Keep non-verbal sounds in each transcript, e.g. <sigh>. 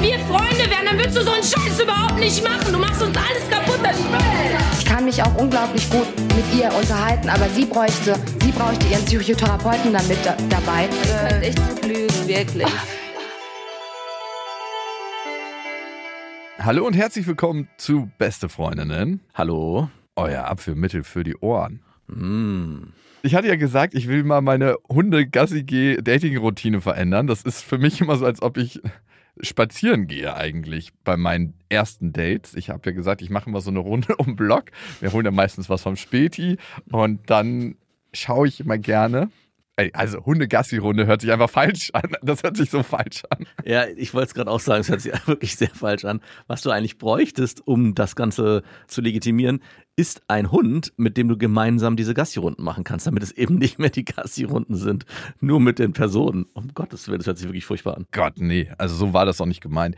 Wenn wir Freunde wären, dann würdest du so einen Scheiß überhaupt nicht machen. Du machst uns alles kaputt, das Spiel. Ich kann mich auch unglaublich gut mit ihr unterhalten, aber sie bräuchte, sie bräuchte ihren Psychotherapeuten damit da, dabei. Äh, echt zu lügen, wirklich. Hallo und herzlich willkommen zu Beste Freundinnen. Hallo. Euer Abführmittel für die Ohren. Mm. Ich hatte ja gesagt, ich will mal meine Hunde-Gassi-Dating-Routine verändern. Das ist für mich immer so, als ob ich spazieren gehe eigentlich bei meinen ersten Dates. Ich habe ja gesagt, ich mache immer so eine Runde <laughs> um den Block. Wir holen ja meistens was vom Späti und dann schaue ich immer gerne. Also Hunde-Gassi-Runde hört sich einfach falsch an. Das hört sich so falsch an. Ja, ich wollte es gerade auch sagen, es hört sich <laughs> wirklich sehr falsch an. Was du eigentlich bräuchtest, um das Ganze zu legitimieren, ist ein Hund, mit dem du gemeinsam diese Gassi-Runden machen kannst, damit es eben nicht mehr die Gassi-Runden sind, nur mit den Personen. Um Gottes Willen, das hört sich wirklich furchtbar an. Gott, nee, also so war das auch nicht gemeint.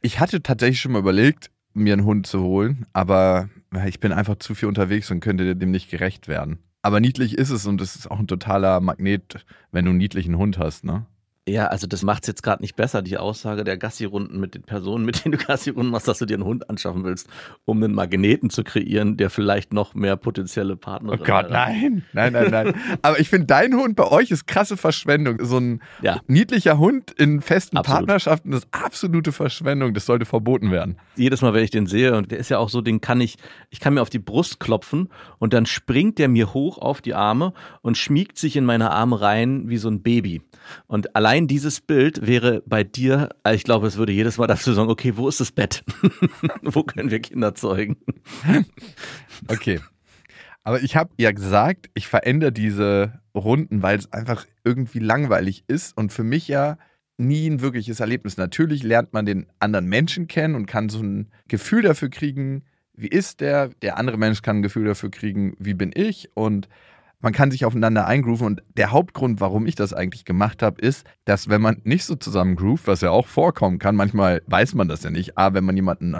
Ich hatte tatsächlich schon mal überlegt, mir einen Hund zu holen, aber ich bin einfach zu viel unterwegs und könnte dem nicht gerecht werden. Aber niedlich ist es und es ist auch ein totaler Magnet, wenn du einen niedlichen Hund hast, ne? Ja, also das macht es jetzt gerade nicht besser, die Aussage der Gassi-Runden mit den Personen, mit denen du Gassi-Runden machst, dass du dir einen Hund anschaffen willst, um einen Magneten zu kreieren, der vielleicht noch mehr potenzielle Partner Oh Gott, nein, nein, nein, nein. <laughs> Aber ich finde, dein Hund bei euch ist krasse Verschwendung. So ein Ja. niedlicher Hund in festen Absolut. Partnerschaften ist absolute Verschwendung. Das sollte verboten werden. jedes Mal, wenn ich den sehe, und der ist ja auch so, den kann ich, ich kann mir auf die Brust klopfen und dann springt der mir hoch auf die Arme und schmiegt sich in meine Arme rein wie so ein Baby. Und allein dieses Bild wäre bei dir, also ich glaube, es würde jedes Mal dafür sagen, okay, wo ist das Bett? <laughs> wo können wir Kinder zeugen? Okay. Aber ich habe ja gesagt, ich verändere diese Runden, weil es einfach irgendwie langweilig ist und für mich ja nie ein wirkliches Erlebnis. Natürlich lernt man den anderen Menschen kennen und kann so ein Gefühl dafür kriegen, wie ist der? Der andere Mensch kann ein Gefühl dafür kriegen, wie bin ich? Und man kann sich aufeinander eingrooven. Und der Hauptgrund, warum ich das eigentlich gemacht habe, ist, dass wenn man nicht so zusammen groovt, was ja auch vorkommen kann, manchmal weiß man das ja nicht, aber wenn man jemanden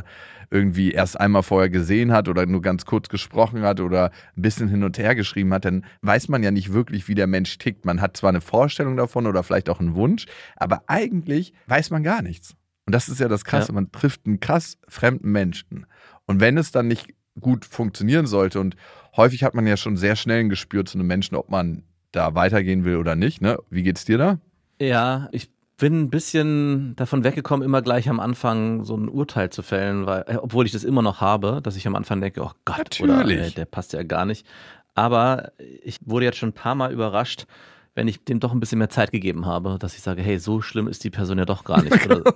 irgendwie erst einmal vorher gesehen hat oder nur ganz kurz gesprochen hat oder ein bisschen hin und her geschrieben hat, dann weiß man ja nicht wirklich, wie der Mensch tickt. Man hat zwar eine Vorstellung davon oder vielleicht auch einen Wunsch, aber eigentlich weiß man gar nichts. Und das ist ja das Krasse, Ja. man trifft einen krass fremden Menschen. Und wenn es dann nicht gut funktionieren sollte und häufig hat man ja schon sehr schnell ein Gespür zu einem Menschen, ob man da weitergehen will oder nicht. Ne? Wie geht's dir da? Ja, ich bin ein bisschen davon weggekommen, immer gleich am Anfang so ein Urteil zu fällen, weil, äh, obwohl ich das immer noch habe, dass ich am Anfang denke, oh Gott, oder Natürlich. äh, der passt ja gar nicht. Aber ich wurde jetzt schon ein paar Mal überrascht, wenn ich dem doch ein bisschen mehr Zeit gegeben habe, dass ich sage, hey, so schlimm ist die Person ja doch gar nicht. <laughs> Oder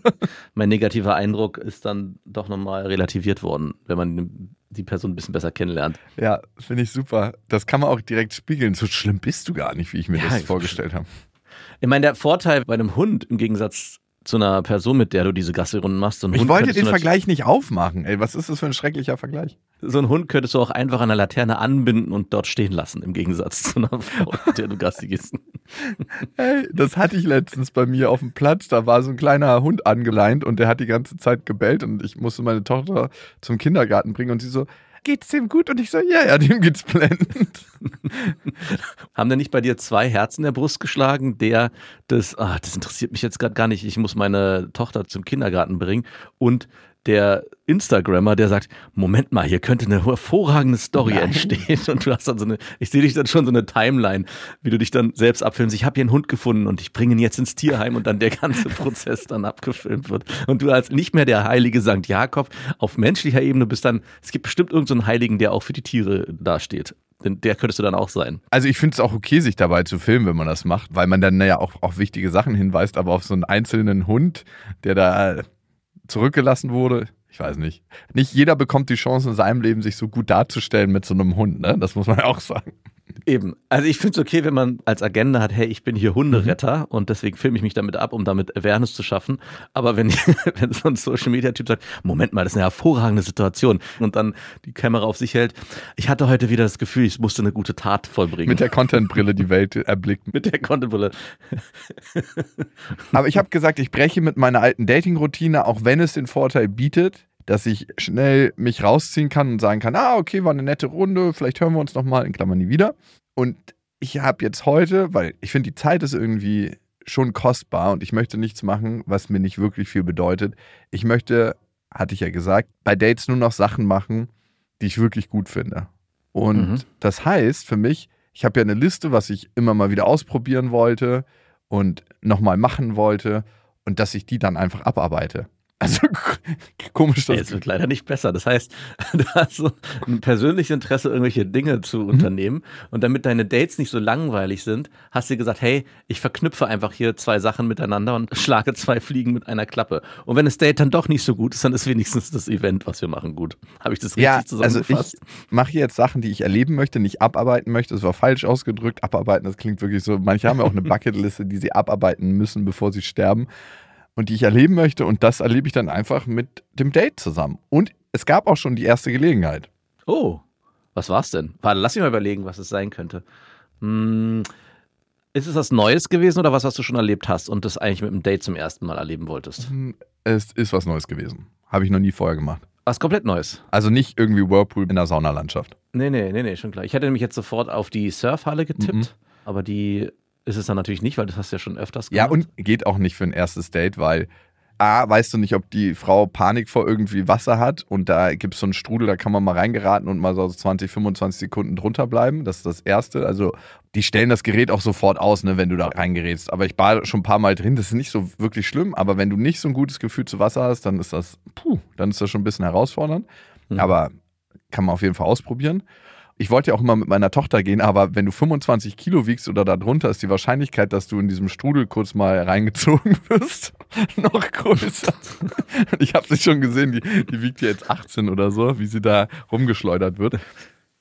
mein negativer Eindruck ist dann doch nochmal relativiert worden, wenn man die Person ein bisschen besser kennenlernt. Ja, finde ich super. Das kann man auch direkt spiegeln. So schlimm bist du gar nicht, wie ich mir Ja, das vorgestellt habe. Ich meine, der Vorteil bei einem Hund im Gegensatz zu einer Person, mit der du diese Gassi-Runden machst, so Ich Hund wollte den Vergleich nicht aufmachen. Ey, was ist das für ein schrecklicher Vergleich? So einen Hund könntest du auch einfach an der Laterne anbinden und dort stehen lassen, im Gegensatz zu einer Frau, <laughs> mit der du Gassi gehst. Ey, das hatte ich letztens bei mir auf dem Platz. Da war so ein kleiner Hund angeleint und der hat die ganze Zeit gebellt und ich musste meine Tochter zum Kindergarten bringen und sie so, geht's dem gut? Und ich so, ja, ja, dem geht's blendend. <laughs> Haben denn nicht bei dir zwei Herzen in der Brust geschlagen? Der, das, ah, das interessiert mich jetzt gerade gar nicht. Ich muss meine Tochter zum Kindergarten bringen. Und der Instagrammer, der sagt, Moment mal, hier könnte eine hervorragende Story Nein. entstehen. <laughs> Und du hast dann so eine, ich sehe dich dann schon so eine Timeline, wie du dich dann selbst abfilmst. Ich habe hier einen Hund gefunden und ich bringe ihn jetzt ins Tierheim und dann der ganze Prozess dann abgefilmt wird. Und du als nicht mehr der heilige Sankt Jakob auf menschlicher Ebene bist dann, es gibt bestimmt irgendeinen so Heiligen, der auch für die Tiere dasteht. Denn der könntest du dann auch sein. Also ich finde es auch okay, sich dabei zu filmen, wenn man das macht, weil man dann ja auch auf wichtige Sachen hinweist, aber auf so einen einzelnen Hund, der da zurückgelassen wurde, ich weiß nicht. Nicht jeder bekommt die Chance in seinem Leben, sich so gut darzustellen mit so einem Hund, ne? Das muss man <laughs> auch sagen. Eben. Also ich finde es okay, wenn man als Agenda hat, hey, ich bin hier Hunderetter und deswegen filme ich mich damit ab, um damit Awareness zu schaffen. Aber wenn, <laughs> wenn so ein Social Media Typ sagt, Moment mal, das ist eine hervorragende Situation und dann die Kamera auf sich hält, ich hatte heute wieder das Gefühl, ich musste eine gute Tat vollbringen. Mit der Content-Brille die Welt erblickt. <laughs> mit der Contentbrille. Aber ich habe gesagt, ich breche mit meiner alten Dating-Routine, auch wenn es den Vorteil bietet, dass ich schnell mich rausziehen kann und sagen kann, ah, okay, war eine nette Runde, vielleicht hören wir uns nochmal, in Klammern nie wieder. Und ich habe jetzt heute, weil ich finde, die Zeit ist irgendwie schon kostbar und ich möchte nichts machen, was mir nicht wirklich viel bedeutet. Ich möchte, hatte ich ja gesagt, bei Dates nur noch Sachen machen, die ich wirklich gut finde. Und Mhm. das heißt für mich, ich habe ja eine Liste, was ich immer mal wieder ausprobieren wollte und nochmal machen wollte und dass ich die dann einfach abarbeite. Also <laughs> komisch, Ey, dass Es wird leider nicht besser. Das heißt, <laughs> du hast so ein persönliches Interesse, irgendwelche Dinge zu unternehmen. Und damit deine Dates nicht so langweilig sind, hast du gesagt, hey, ich verknüpfe einfach hier zwei Sachen miteinander und <laughs> schlage zwei Fliegen mit einer Klappe. Und wenn das Date dann doch nicht so gut ist, dann ist wenigstens das Event, was wir machen, gut. Habe ich das richtig ja, also zusammengefasst? ich mache jetzt Sachen, die ich erleben möchte, nicht abarbeiten möchte. Das war falsch ausgedrückt. Abarbeiten, das klingt wirklich so. Manche haben ja auch eine Bucketliste, die sie abarbeiten müssen, bevor sie sterben. Und die ich erleben möchte. Und das erlebe ich dann einfach mit dem Date zusammen. Und es gab auch schon die erste Gelegenheit. oh, was war's denn? Warte, lass mich mal überlegen, was es sein könnte. Hm, ist es was Neues gewesen oder was, was du schon erlebt hast und das eigentlich mit dem Date zum ersten Mal erleben wolltest? Es ist was Neues gewesen. Habe ich noch nie vorher gemacht. Was komplett Neues. Also nicht irgendwie Whirlpool in der Saunalandschaft. Nee, nee, nee, nee, schon klar. Ich hätte nämlich jetzt sofort auf die Surfhalle getippt, Mhm. aber die ist es dann natürlich nicht, weil das hast du ja schon öfters Ja, gemacht. und geht auch nicht für ein erstes Date, weil A, weißt du nicht, ob die Frau Panik vor irgendwie Wasser hat und da gibt es so einen Strudel, da kann man mal reingeraten und mal so 20, 25 Sekunden drunter bleiben. Das ist das Erste. Also die stellen das Gerät auch sofort aus, ne, wenn du da reingerätst. Aber ich war schon ein paar Mal drin, das ist nicht so wirklich schlimm, aber wenn du nicht so ein gutes Gefühl zu Wasser hast, dann ist das, puh, dann ist das schon ein bisschen herausfordernd. Mhm. Aber kann man auf jeden Fall ausprobieren. Ich wollte ja auch immer mit meiner Tochter gehen, aber wenn du 25 Kilo wiegst oder darunter, ist die Wahrscheinlichkeit, dass du in diesem Strudel kurz mal reingezogen <laughs> wirst, noch größer. Ich habe sie schon gesehen, die, die wiegt ja jetzt 18 oder so, wie sie da rumgeschleudert wird.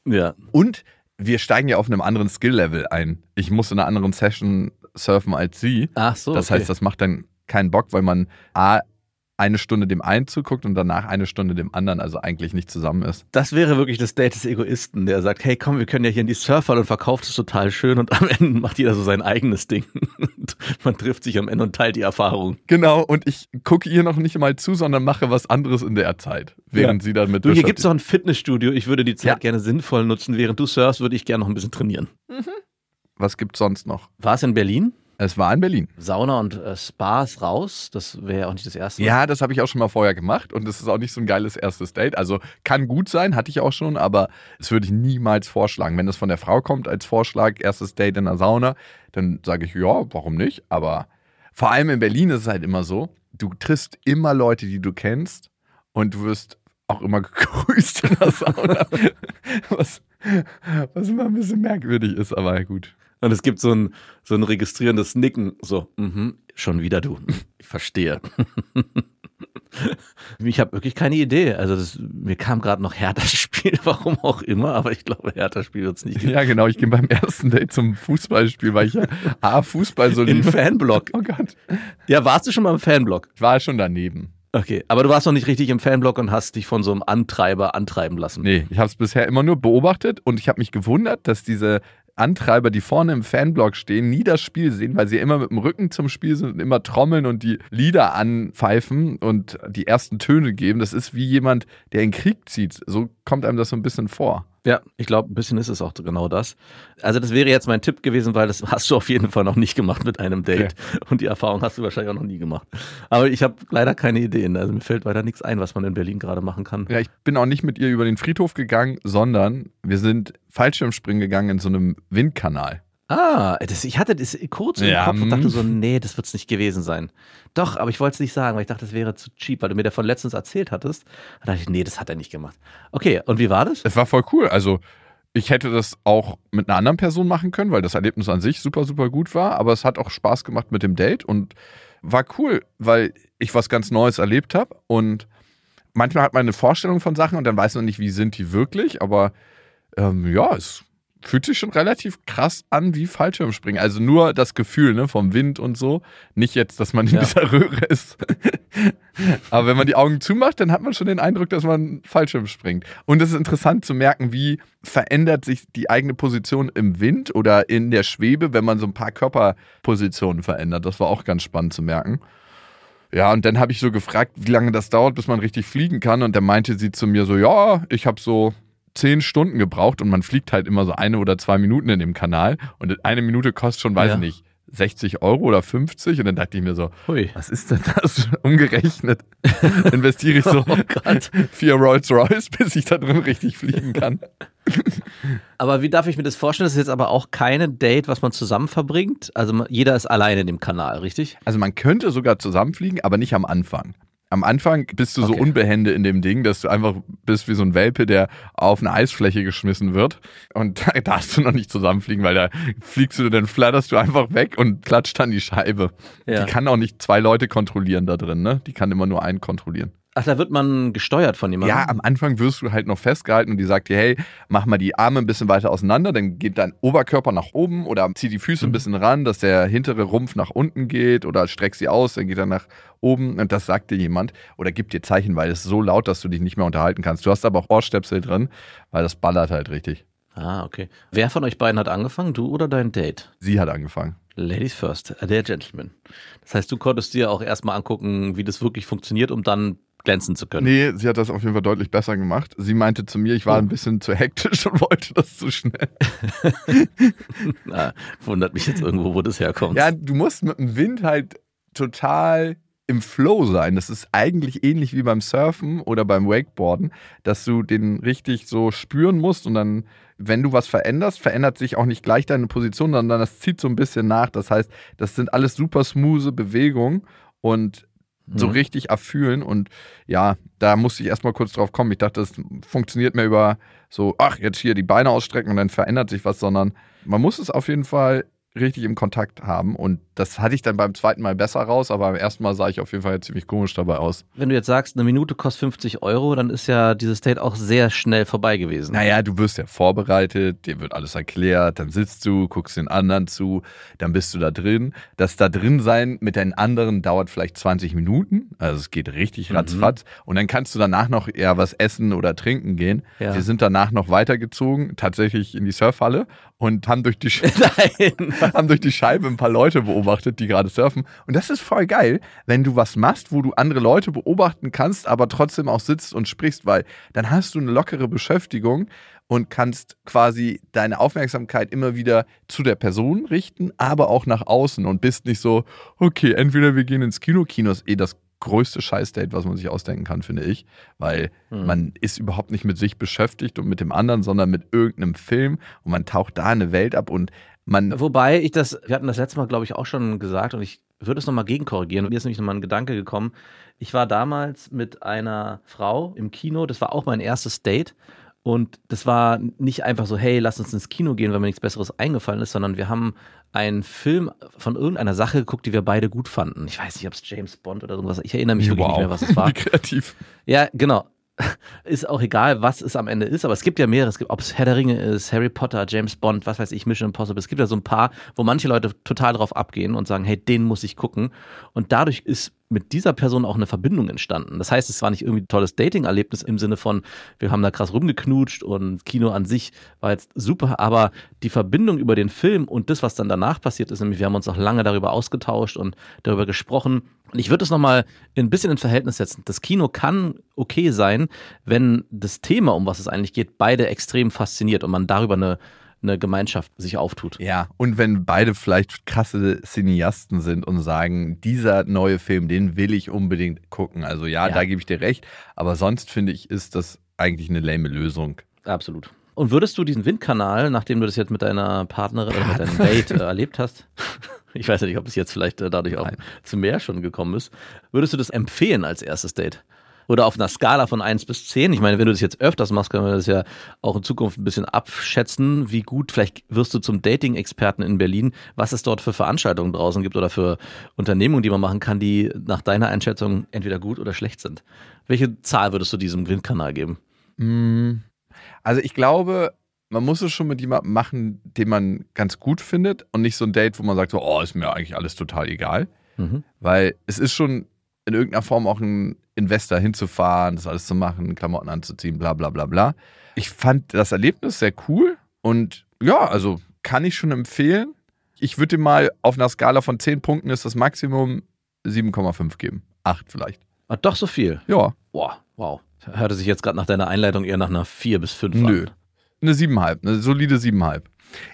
ja. Und wir steigen ja auf einem anderen Skill-Level ein. Ich muss in einer anderen Session surfen als sie. Ach so. Das okay. heißt, das macht dann keinen Bock, weil man A, eine Stunde dem einen zuguckt und danach eine Stunde dem anderen, also eigentlich nicht zusammen ist. das wäre wirklich das Date des Egoisten, der sagt, hey komm, wir können ja hier in die Surfhalle und verkauft es total schön und <laughs> am Ende macht jeder so sein eigenes Ding. Man trifft sich am Ende und teilt die Erfahrung. Genau, und ich gucke ihr noch nicht mal zu, sondern mache was anderes in der Zeit, während sie dann mit Du, hier beschäftigt- gibt's doch ein Fitnessstudio. Ich würde die Zeit Ja. gerne sinnvoll nutzen. Während du surfst, würde ich gerne noch ein bisschen trainieren. Was gibt's sonst noch? War es in Berlin? Es war in Berlin. Sauna und äh, Spas raus. Das wäre ja auch nicht das erste Mal. Ja, das habe ich auch schon mal vorher gemacht und das ist auch nicht so ein geiles erstes Date. Also kann gut sein, hatte ich auch schon, aber das würde ich niemals vorschlagen. Wenn das von der Frau kommt als Vorschlag, erstes Date in der Sauna, dann sage ich, ja, warum nicht? Aber vor allem in Berlin ist es halt immer so, du triffst immer Leute, die du kennst und du wirst auch immer <laughs> gegrüßt in der Sauna. <laughs> was, was immer ein bisschen merkwürdig ist, aber gut. Und es gibt so ein, so ein registrierendes Nicken. So, mhm, schon wieder du. <laughs> Ich verstehe. <laughs> Ich habe wirklich keine Idee. Also das, mir kam gerade noch Hertha-Spiel, <laughs> warum auch immer, aber ich glaube, Hertha-Spiel wird es nicht geben. Ja, genau, ich gehe beim ersten Date zum Fußballspiel, weil ich ja A, Fußball so Im. Fanblock. Oh Gott. Ja, warst du schon mal im Fanblock? Ich war schon daneben. Okay, aber du warst noch nicht richtig im Fanblock und hast dich von so einem Antreiber antreiben lassen. Nee, ich habe es bisher immer nur beobachtet und ich habe mich gewundert, dass diese Antreiber, die vorne im Fanblock stehen, nie das Spiel sehen, weil sie immer mit dem Rücken zum Spiel sind und immer trommeln und die Lieder anpfeifen und die ersten Töne geben. Das ist wie jemand, der in Krieg zieht. So kommt einem das so ein bisschen vor. Ja, ich glaube, ein bisschen ist es auch genau das. Also das wäre jetzt mein Tipp gewesen, weil das hast du auf jeden Fall noch nicht gemacht mit einem Date. Und die Erfahrung hast du wahrscheinlich auch noch nie gemacht. Aber ich habe leider keine Ideen. Also mir fällt weiter nichts ein, was man in Berlin gerade machen kann. Ja, ich bin auch nicht mit ihr über den Friedhof gegangen, sondern wir sind Fallschirmspringen gegangen in so einem Windkanal. Ah, das, ich hatte das kurz im Ja, Kopf und dachte so, nee, das wird's nicht gewesen sein. Doch, aber ich wollte es nicht sagen, weil ich dachte, das wäre zu cheap, weil du mir davon letztens erzählt hattest. Da dachte ich, nee, das hat er nicht gemacht. Okay, und wie war das? Es war voll cool. Also, ich hätte das auch mit einer anderen Person machen können, weil das Erlebnis an sich super, super gut war. Aber es hat auch Spaß gemacht mit dem Date und war cool, weil ich was ganz Neues erlebt habe. Und manchmal hat man eine Vorstellung von Sachen und dann weiß man nicht, wie sind die wirklich. Aber ähm, ja, es fühlt sich schon relativ krass an wie Fallschirmspringen. Also nur das Gefühl ne, vom Wind und so. Nicht jetzt, dass man in Ja. dieser Röhre ist. <laughs> Aber wenn man die Augen zumacht, dann hat man schon den Eindruck, dass man Fallschirm springt. Und es ist interessant zu merken, wie verändert sich die eigene Position im Wind oder in der Schwebe, wenn man so ein paar Körperpositionen verändert. Das war auch ganz spannend zu merken. Ja, und dann habe ich so gefragt, wie lange das dauert, bis man richtig fliegen kann. Und dann meinte sie zu mir so, ja, ich habe so zehn Stunden gebraucht und man fliegt halt immer so eine oder zwei Minuten in dem Kanal. Und eine Minute kostet schon, weiß Ja. ich nicht, 60 Euro oder 50. Und dann dachte ich mir so, Hui. was ist denn das? <laughs> Umgerechnet investiere ich <laughs> so Oh vier Rolls Royce, bis ich da drin richtig fliegen kann. <laughs> Aber wie darf ich mir das vorstellen? Das ist jetzt aber auch keine Date, was man zusammen verbringt. Also jeder ist alleine in dem Kanal, richtig? Also man könnte sogar zusammenfliegen, aber nicht am Anfang. Am Anfang bist du so Okay. unbehende in dem Ding, dass du einfach bist wie so ein Welpe, der auf eine Eisfläche geschmissen wird. Und <laughs> da darfst du noch nicht zusammenfliegen, weil da fliegst du, dann flatterst du einfach weg und klatscht an die Scheibe. Ja. Die kann auch nicht zwei Leute kontrollieren da drin, ne? Die kann immer nur einen kontrollieren. Ach, da wird man gesteuert von jemandem? Ja, am Anfang wirst du halt noch festgehalten und die sagt dir, hey, mach mal die Arme ein bisschen weiter auseinander, dann geht dein Oberkörper nach oben oder zieh die Füße ein bisschen ran, dass der hintere Rumpf nach unten geht oder streck sie aus, dann geht er nach oben und das sagt dir jemand oder gibt dir Zeichen, weil es so laut, dass du dich nicht mehr unterhalten kannst. Du hast aber auch Ohrstöpsel drin, weil das ballert halt richtig. Ah, okay. Wer von euch beiden hat angefangen? Du oder dein Date? Sie hat angefangen. Ladies first, äh, der Gentleman. Das heißt, du konntest dir auch erstmal angucken, wie das wirklich funktioniert, um dann glänzen zu können. Nee, sie hat das auf jeden Fall deutlich besser gemacht. Sie meinte zu mir, ich war Oh. ein bisschen zu hektisch <laughs> und wollte das zu schnell. <laughs> Ah, wundert mich jetzt irgendwo, wo das herkommt. Ja, du musst mit dem Wind halt total im Flow sein. Das ist eigentlich ähnlich wie beim Surfen oder beim Wakeboarden, dass du den richtig so spüren musst und dann, wenn du was veränderst, verändert sich auch nicht gleich deine Position, sondern das zieht so ein bisschen nach. Das heißt, das sind alles super smooth Bewegungen und so Mhm. richtig erfühlen und ja, da musste ich erstmal kurz drauf kommen. Ich dachte, das funktioniert mehr über so, ach, jetzt hier die Beine ausstrecken und dann verändert sich was, sondern man muss es auf jeden Fall richtig im Kontakt haben und das hatte ich dann beim zweiten Mal besser raus, aber beim ersten Mal sah ich auf jeden Fall ziemlich komisch dabei aus. Wenn du jetzt sagst, eine Minute kostet 50 Euro, dann ist ja dieses Date auch sehr schnell vorbei gewesen. Naja, du wirst ja vorbereitet, dir wird alles erklärt, dann sitzt du, guckst den anderen zu, dann bist du da drin. Das da drin sein mit den anderen dauert vielleicht 20 Minuten, also es geht richtig Mhm. ratzfatz und dann kannst du danach noch eher was essen oder trinken gehen. Ja. Wir sind danach noch weitergezogen, tatsächlich in die Surfhalle und haben durch die, <laughs> Sch Nein. <laughs> haben durch die Scheibe ein paar Leute beobachtet, die gerade surfen. Und das ist voll geil, wenn du was machst, wo du andere Leute beobachten kannst, aber trotzdem auch sitzt und sprichst, weil dann hast du eine lockere Beschäftigung und kannst quasi deine Aufmerksamkeit immer wieder zu der Person richten, aber auch nach außen und bist nicht so, okay, entweder wir gehen ins Kino. Kino ist eh das größte Scheißdate, was man sich ausdenken kann, finde ich, weil Hm. man ist überhaupt nicht mit sich beschäftigt und mit dem anderen, sondern mit irgendeinem Film und man taucht da eine Welt ab und man Wobei ich das, wir hatten das letzte Mal, glaube ich, auch schon gesagt und ich würde es nochmal gegenkorrigieren. Und mir ist nämlich nochmal ein Gedanke gekommen. Ich war damals mit einer Frau im Kino, das war auch mein erstes Date. Und das war nicht einfach so, hey, lass uns ins Kino gehen, weil mir nichts Besseres eingefallen ist, sondern wir haben einen Film von irgendeiner Sache geguckt, die wir beide gut fanden. Ich weiß nicht, ob es James Bond oder irgendwas. Ich erinnere mich wirklich nicht mehr, was es war. <laughs> Wie kreativ. Ja, genau. <laughs> Ist auch egal, was es am Ende ist, aber es gibt ja mehrere. Es gibt, ob es Herr der Ringe ist, Harry Potter, James Bond, was weiß ich, Mission Impossible. Es gibt ja so ein paar, wo manche Leute total drauf abgehen und sagen, hey, den muss ich gucken. Und dadurch ist mit dieser Person auch eine Verbindung entstanden. Das heißt, es war nicht irgendwie ein tolles Dating-Erlebnis im Sinne von, wir haben da krass rumgeknutscht und Kino an sich war jetzt super, aber die Verbindung über den Film und das, was dann danach passiert ist, nämlich wir haben uns auch lange darüber ausgetauscht und darüber gesprochen. Und ich würde es nochmal ein bisschen in Verhältnis setzen. Das Kino kann okay sein, wenn das Thema, um was es eigentlich geht, beide extrem fasziniert und man darüber eine eine Gemeinschaft sich auftut. Ja, und wenn beide vielleicht krasse Cineasten sind und sagen, dieser neue Film, den will ich unbedingt gucken. Also ja, Ja. da gebe ich dir recht. Aber sonst finde ich, ist das eigentlich eine lame Lösung. Absolut. Und würdest du diesen Windkanal, nachdem du das jetzt mit deiner Partnerin oder mit deinem Date äh, erlebt hast, <laughs> ich weiß ja nicht, ob es jetzt vielleicht äh, dadurch auch Nein. zu mehr schon gekommen ist, würdest du das empfehlen als erstes Date? Oder auf einer Skala von 1 bis 10? Ich meine, wenn du das jetzt öfters machst, können wir das ja auch in Zukunft ein bisschen abschätzen, wie gut, vielleicht wirst du zum Dating-Experten in Berlin, was es dort für Veranstaltungen draußen gibt oder für Unternehmungen, die man machen kann, die nach deiner Einschätzung entweder gut oder schlecht sind. Welche Zahl würdest du diesem Windkanal geben? Mm, Also ich glaube, man muss es schon mit jemandem machen, den man ganz gut findet und nicht so ein Date, wo man sagt, so, oh, ist mir eigentlich alles total egal. Mhm. Weil es ist schon in irgendeiner Form auch ein Investor hinzufahren, das alles zu machen, Klamotten anzuziehen, bla bla bla bla. Ich fand das Erlebnis sehr cool und ja, also kann ich schon empfehlen. Ich würde dir mal auf einer Skala von 10 Punkten ist das Maximum 7,5 geben. 8 vielleicht. Ah, doch so viel. Ja, Boah, wow. Hörte sich jetzt gerade nach deiner Einleitung eher nach einer 4 bis 5 Nö. an. Eine 7,5, eine solide 7,5.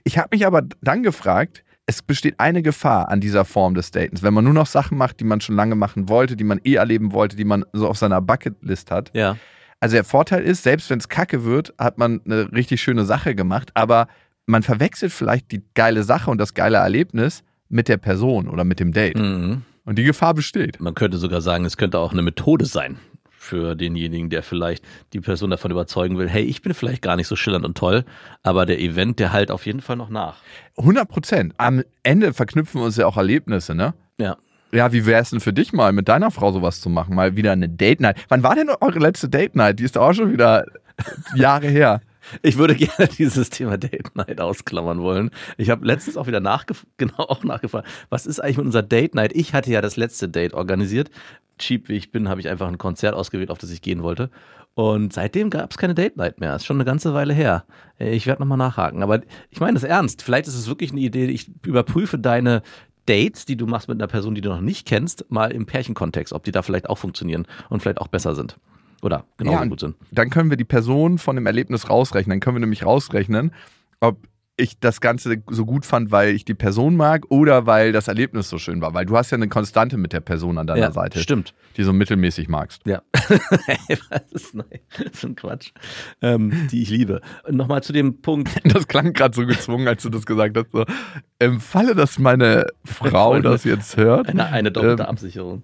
Ich habe mich aber dann gefragt, es besteht eine Gefahr an dieser Form des Datens, wenn man nur noch Sachen macht, die man schon lange machen wollte, die man eh erleben wollte, die man so auf seiner Bucketlist hat. Ja. Also der Vorteil ist, selbst wenn es kacke wird, hat man eine richtig schöne Sache gemacht, aber man verwechselt vielleicht die geile Sache und das geile Erlebnis mit der Person oder mit dem Date. Mhm. Und die Gefahr besteht. Man könnte sogar sagen, es könnte auch eine Methode sein für denjenigen, der vielleicht die Person davon überzeugen will, hey, ich bin vielleicht gar nicht so schillernd und toll, aber der Event, der halt auf jeden Fall noch nach. 100 Prozent. Am Ende verknüpfen uns ja auch Erlebnisse, ne? Ja. Ja, wie wär's denn für dich mal, mit deiner Frau sowas zu machen? Mal wieder eine Date Night. Wann war denn eure letzte Date Night? Die ist auch schon wieder Jahre her. Ich würde <laughs> gerne dieses Thema Date Night ausklammern wollen. Ich habe letztens auch wieder nachgef <laughs> genau auch nachgefragt, was ist eigentlich mit unserer Date Night? Ich hatte ja das letzte Date organisiert. Cheap wie ich bin, habe ich einfach ein Konzert ausgewählt, auf das ich gehen wollte. Und seitdem gab es keine Date Night mehr. Ist schon eine ganze Weile her. Ich werde nochmal nachhaken. Aber ich meine das ernst. Vielleicht ist es wirklich eine Idee. Ich überprüfe deine Dates, die du machst mit einer Person, die du noch nicht kennst, mal im Pärchenkontext, ob die da vielleicht auch funktionieren und vielleicht auch besser sind. Oder genauso Ja, gut sind. Dann können wir die Person von dem Erlebnis rausrechnen. Dann können wir nämlich rausrechnen, ob ich das Ganze so gut fand, weil ich die Person mag oder weil das Erlebnis so schön war. Weil du hast ja eine Konstante mit der Person an deiner Ja, Seite, Stimmt. die so mittelmäßig magst. Ja. <laughs> das, ist, nein, das ist ein Quatsch, ähm, die ich liebe. Und Nochmal zu dem Punkt. <laughs> Das klang gerade so gezwungen, als du das gesagt hast. So, Im Falle, dass meine Frau das jetzt hört, Eine, eine doppelte Ähm, Absicherung.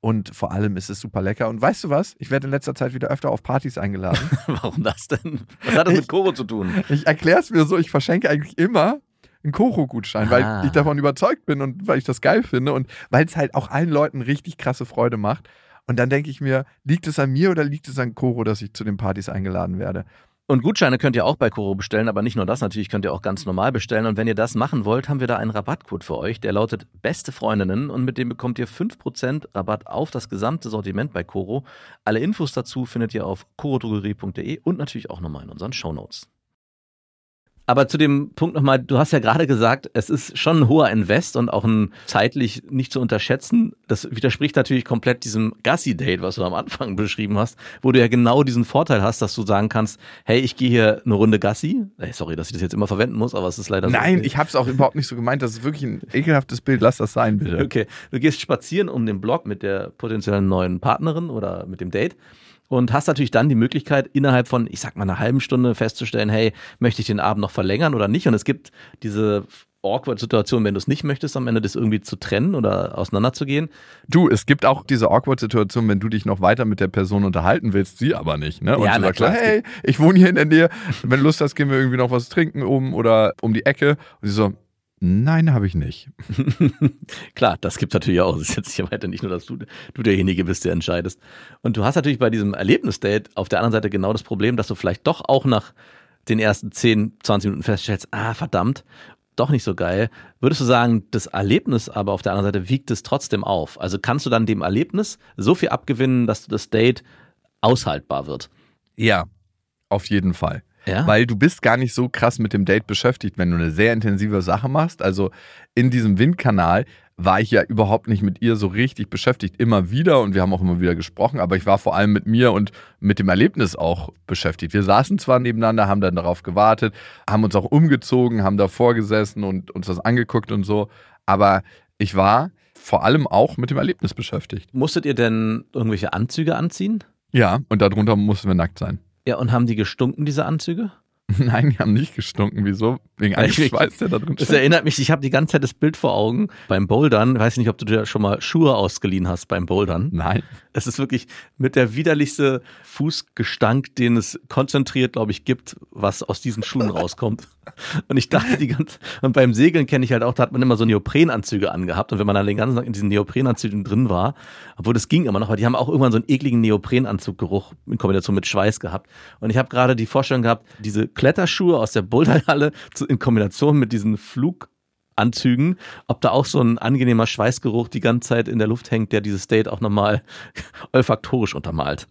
Und vor allem ist es super lecker. Und weißt du was? Ich werde in letzter Zeit wieder öfter auf Partys eingeladen. <laughs> Warum das denn? Was hat das mit Koro zu tun? ich erkläre es mir so, ich verschenke eigentlich immer einen Koro-Gutschein, Ah. weil ich davon überzeugt bin und weil ich das geil finde und weil es halt auch allen Leuten richtig krasse Freude macht. Und dann denke ich mir, liegt es an mir oder liegt es an Koro, dass ich zu den Partys eingeladen werde? Und Gutscheine könnt ihr auch bei Koro bestellen, aber nicht nur das, natürlich könnt ihr auch ganz normal bestellen. Und wenn ihr das machen wollt, haben wir da einen Rabattcode für euch, der lautet Beste Freundinnen und mit dem bekommt ihr 5% Rabatt auf das gesamte Sortiment bei Koro. Alle Infos dazu findet ihr auf korodrogerie.de und natürlich auch nochmal in unseren Shownotes. Aber zu dem Punkt nochmal, du hast ja gerade gesagt, es ist schon ein hoher Invest und auch ein zeitlich nicht zu unterschätzen. Das widerspricht natürlich komplett diesem Gassi-Date, was du am Anfang <laughs> beschrieben hast, wo du ja genau diesen Vorteil hast, dass du sagen kannst, hey, ich gehe hier eine Runde Gassi. Hey, sorry, dass ich das jetzt immer verwenden muss, aber es ist leider so. Nein, ich habe es auch überhaupt nicht so gemeint. Das ist wirklich ein ekelhaftes Bild. Lass das sein, bitte. Okay, du gehst spazieren um den Block mit der potenziellen neuen Partnerin oder mit dem Date und hast natürlich dann die Möglichkeit, innerhalb von, ich sag mal, einer halben Stunde festzustellen, hey, möchte ich den Abend noch verlängern oder nicht? Und es gibt diese awkward Situation, wenn du es nicht möchtest, am Ende das irgendwie zu trennen oder auseinanderzugehen. Du, es gibt auch diese awkward Situation, wenn du dich noch weiter mit der Person unterhalten willst, sie aber nicht. Ne? Und Ja, du sagst, klar, hey, ich wohne hier in der Nähe. Wenn du Lust hast, gehen wir irgendwie noch was trinken um oder um die Ecke. Und sie so, nein, habe ich nicht. <laughs> Klar, das gibt natürlich auch. Es ist jetzt hier weiter nicht nur, dass du, du derjenige bist, der entscheidest. Und du hast natürlich bei diesem Erlebnisdate auf der anderen Seite genau das Problem, dass du vielleicht doch auch nach den ersten 10, 20 Minuten feststellst, ah, verdammt, doch nicht so geil. Würdest du sagen, das Erlebnis aber auf der anderen Seite wiegt es trotzdem auf? Also kannst du dann dem Erlebnis so viel abgewinnen, dass das Date aushaltbar wird? Ja, auf jeden Fall. Ja. Weil du bist gar nicht so krass mit dem Date beschäftigt, wenn du eine sehr intensive Sache machst. Also in diesem Windkanal war ich ja überhaupt nicht mit ihr so richtig beschäftigt. Immer wieder und wir haben auch immer wieder gesprochen, aber ich war vor allem mit mir und mit dem Erlebnis auch beschäftigt. Wir saßen zwar nebeneinander, haben dann darauf gewartet, haben uns auch umgezogen, haben davor gesessen und uns das angeguckt und so, aber ich war vor allem auch mit dem Erlebnis beschäftigt. Musstet ihr denn irgendwelche Anzüge anziehen? Ja, und darunter mussten wir nackt sein. Ja, und haben die gestunken, diese Anzüge? <laughs> Nein, die haben nicht gestunken. Wieso? Wegen einem Ich- Schweiß, der da drin Das erinnert mich, ich habe die ganze Zeit das Bild vor Augen beim Bouldern. Weiß nicht, ob du dir schon mal Schuhe ausgeliehen hast beim Bouldern. Nein. Es ist wirklich mit der widerlichste Fußgestank, den es konzentriert, glaube ich, gibt, was aus diesen Schuhen rauskommt. <laughs> Und ich dachte die ganze, und beim Segeln kenne ich halt auch, da hat man immer so Neoprenanzüge angehabt. Und wenn man dann den ganzen Tag in diesen Neoprenanzügen drin war, obwohl das ging immer noch, weil die haben auch irgendwann so einen ekligen Neoprenanzuggeruch in Kombination mit Schweiß gehabt. Und ich habe gerade die Vorstellung gehabt, diese Kletterschuhe aus der Boulderhalle in Kombination mit diesen Flug Anzügen, ob da auch so ein angenehmer Schweißgeruch die ganze Zeit in der Luft hängt, der dieses Date auch nochmal <laughs> olfaktorisch untermalt.